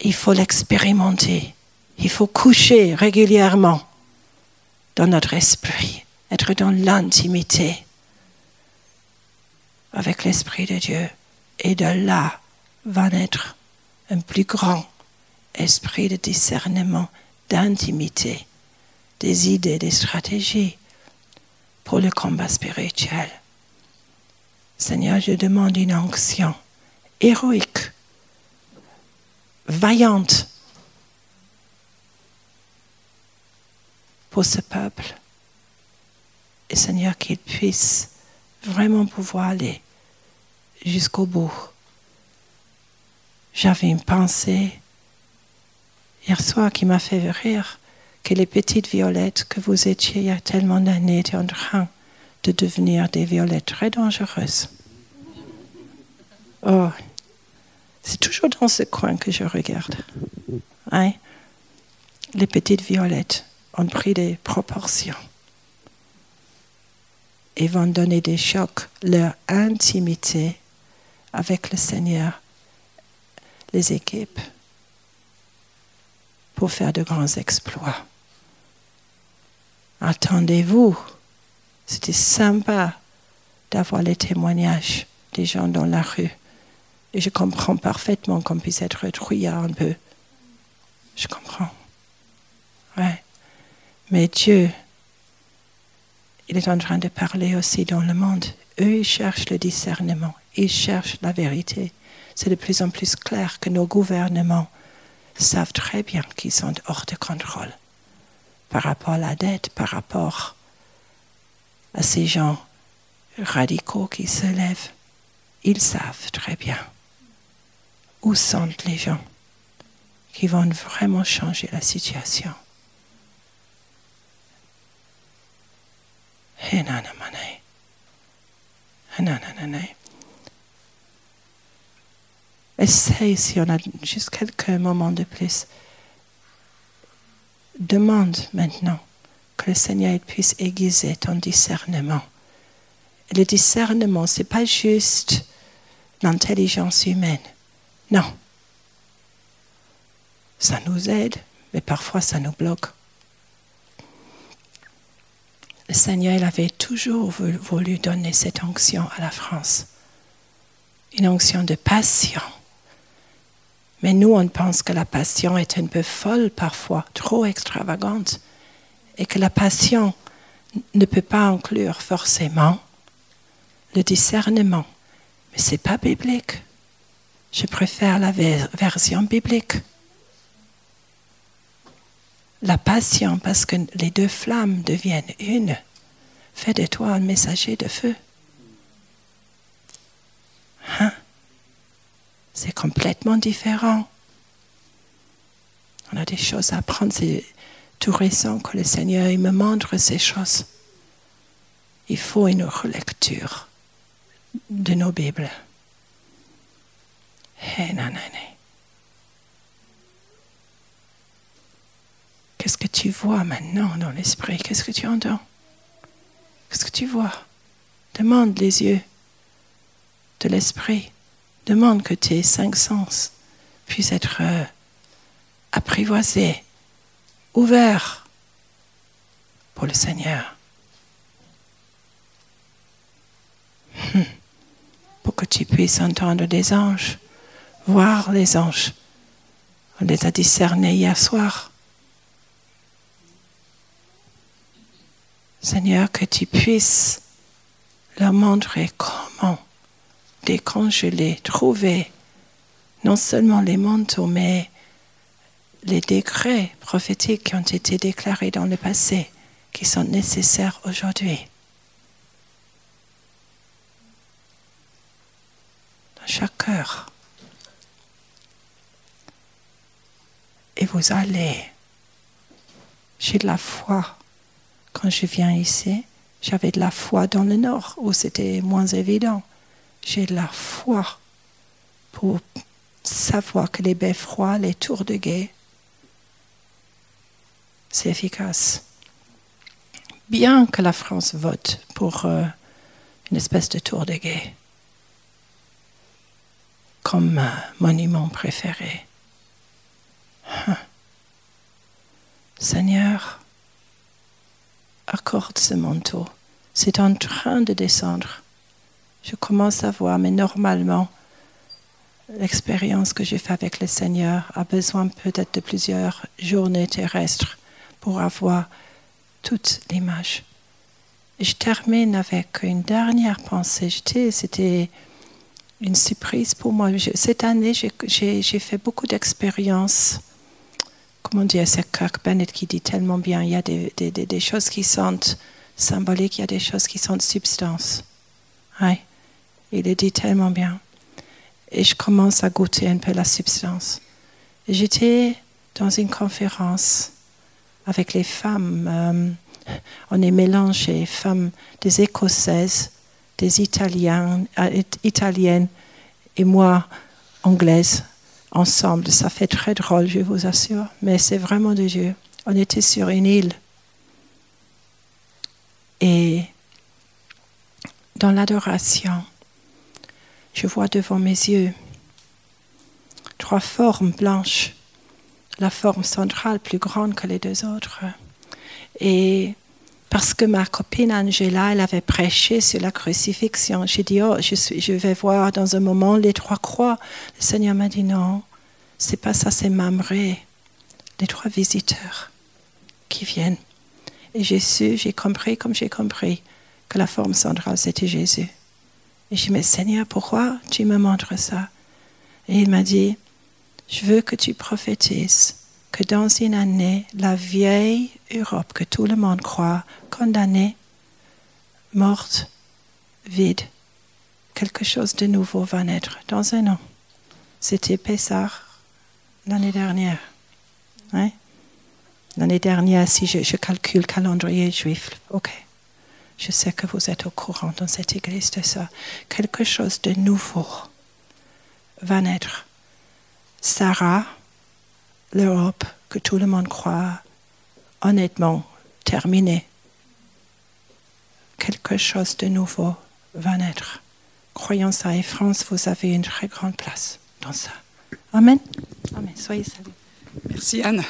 [SPEAKER 6] Il faut l'expérimenter. Il faut coucher régulièrement dans notre esprit, être dans l'intimité avec l'Esprit de Dieu. Et de là va naître un plus grand esprit de discernement, d'intimité, des idées, des stratégies pour le combat spirituel. Seigneur, je demande une onction héroïque, vaillante pour ce peuple. Et Seigneur, qu'il puisse vraiment pouvoir aller jusqu'au bout. J'avais une pensée hier soir qui m'a fait rire que les petites violettes que vous étiez il y a tellement d'années étaient en train de devenir des violettes très dangereuses. Oh, c'est toujours dans ce coin que je regarde. Hein? Les petites violettes ont pris des proportions et vont donner des chocs. Leur intimité avec le Seigneur les équipes pour faire de grands exploits. Attendez-vous. C'était sympa d'avoir les témoignages des gens dans la rue Et je comprends parfaitement qu'on puisse être trouillard un peu. Je comprends. Ouais. Mais Dieu, il est en train de parler aussi dans le monde. Eux, ils cherchent le discernement, ils cherchent la vérité. C'est de plus en plus clair que nos gouvernements savent très bien qu'ils sont hors de contrôle par rapport à la dette, par rapport à ces gens radicaux qui se lèvent. Ils savent très bien où sont les gens qui vont vraiment changer la situation. Essaye, si on a juste quelques moments de plus, demande maintenant que le Seigneur puisse aiguiser ton discernement. Le discernement, ce n'est pas juste l'intelligence humaine. Non. Ça nous aide, mais parfois ça nous bloque. Le Seigneur, il avait toujours voulu donner cette onction à la France. Une onction de passion. Mais nous, on pense que la passion est un peu folle parfois, trop extravagante, et que la passion ne peut pas inclure forcément le discernement. Mais ce n'est pas biblique. Je préfère la version biblique. La passion, parce que les deux flammes deviennent une, fait de toi un messager de feu. Hein? C'est complètement différent. On a des choses à apprendre. C'est tout récent que le Seigneur il me montre ces choses. Il faut une relecture de nos Bibles. Qu'est-ce que tu vois maintenant dans l'esprit? Qu'est-ce que tu entends? Qu'est-ce que tu vois? Demande les yeux de l'esprit. Demande que tes cinq sens puissent être euh, apprivoisés, ouverts pour le Seigneur. Hmm. Pour que tu puisses entendre des anges, voir les anges. On les a discernés hier soir. Seigneur, que tu puisses leur montrer comment décongeler, trouver non seulement les manteaux, mais les décrets prophétiques qui ont été déclarés dans le passé, qui sont nécessaires aujourd'hui. Dans chaque cœur. Et vous allez. J'ai de la foi. Quand je viens ici, j'avais de la foi dans le nord, où c'était moins évident j'ai la foi pour savoir que les beffrois, les tours de guet, c'est efficace. Bien que la France vote pour euh, une espèce de tour de guet comme monument préféré. Hein. Seigneur, accorde ce manteau. C'est en train de descendre je commence à voir, mais normalement, l'expérience que j'ai faite avec le Seigneur a besoin peut-être de plusieurs journées terrestres pour avoir toute l'image. Je termine avec une dernière pensée. C'était une surprise pour moi. Cette année, j'ai fait beaucoup d'expériences. Comment dire, c'est Kirk Bennett qui dit tellement bien, il y a des, choses qui sont symboliques, il y a des choses qui sont substances. Ouais. Il le dit tellement bien. Et je commence à goûter un peu la substance. J'étais dans une conférence avec les femmes. Euh, on est mélangé, femmes des Écossaises, des Italiennes, euh, Italiennes et moi, Anglaises, ensemble. Ça fait très drôle, je vous assure, mais c'est vraiment de Dieu. On était sur une île. Et dans l'adoration, je vois devant mes yeux trois formes blanches, la forme centrale plus grande que les deux autres. Et parce que ma copine Angela, elle avait prêché sur la crucifixion. J'ai dit, oh, je, je vais voir dans un moment les trois croix. Le Seigneur m'a dit, non, c'est pas ça, c'est Mamré, les trois visiteurs qui viennent. Et j'ai su, j'ai compris comme j'ai compris que la forme centrale, c'était Jésus. Et j'ai dit, Seigneur, pourquoi tu me montres ça? Et il m'a dit, je veux que tu prophétises que dans une année, la vieille Europe que tout le monde croit condamnée, morte, vide, quelque chose de nouveau va naître dans un an. C'était Pessah l'année dernière. L'année dernière, si je, je calcule calendrier juif, ok. Je sais que vous êtes au courant dans cette église de ça. Quelque chose de nouveau va naître. Sarah, l'Europe que tout le monde croit honnêtement terminée. Quelque chose de nouveau va naître. Croyons ça. Et France, vous avez une très grande place dans ça. Amen. Amen. Soyez salués.
[SPEAKER 4] Merci Anne.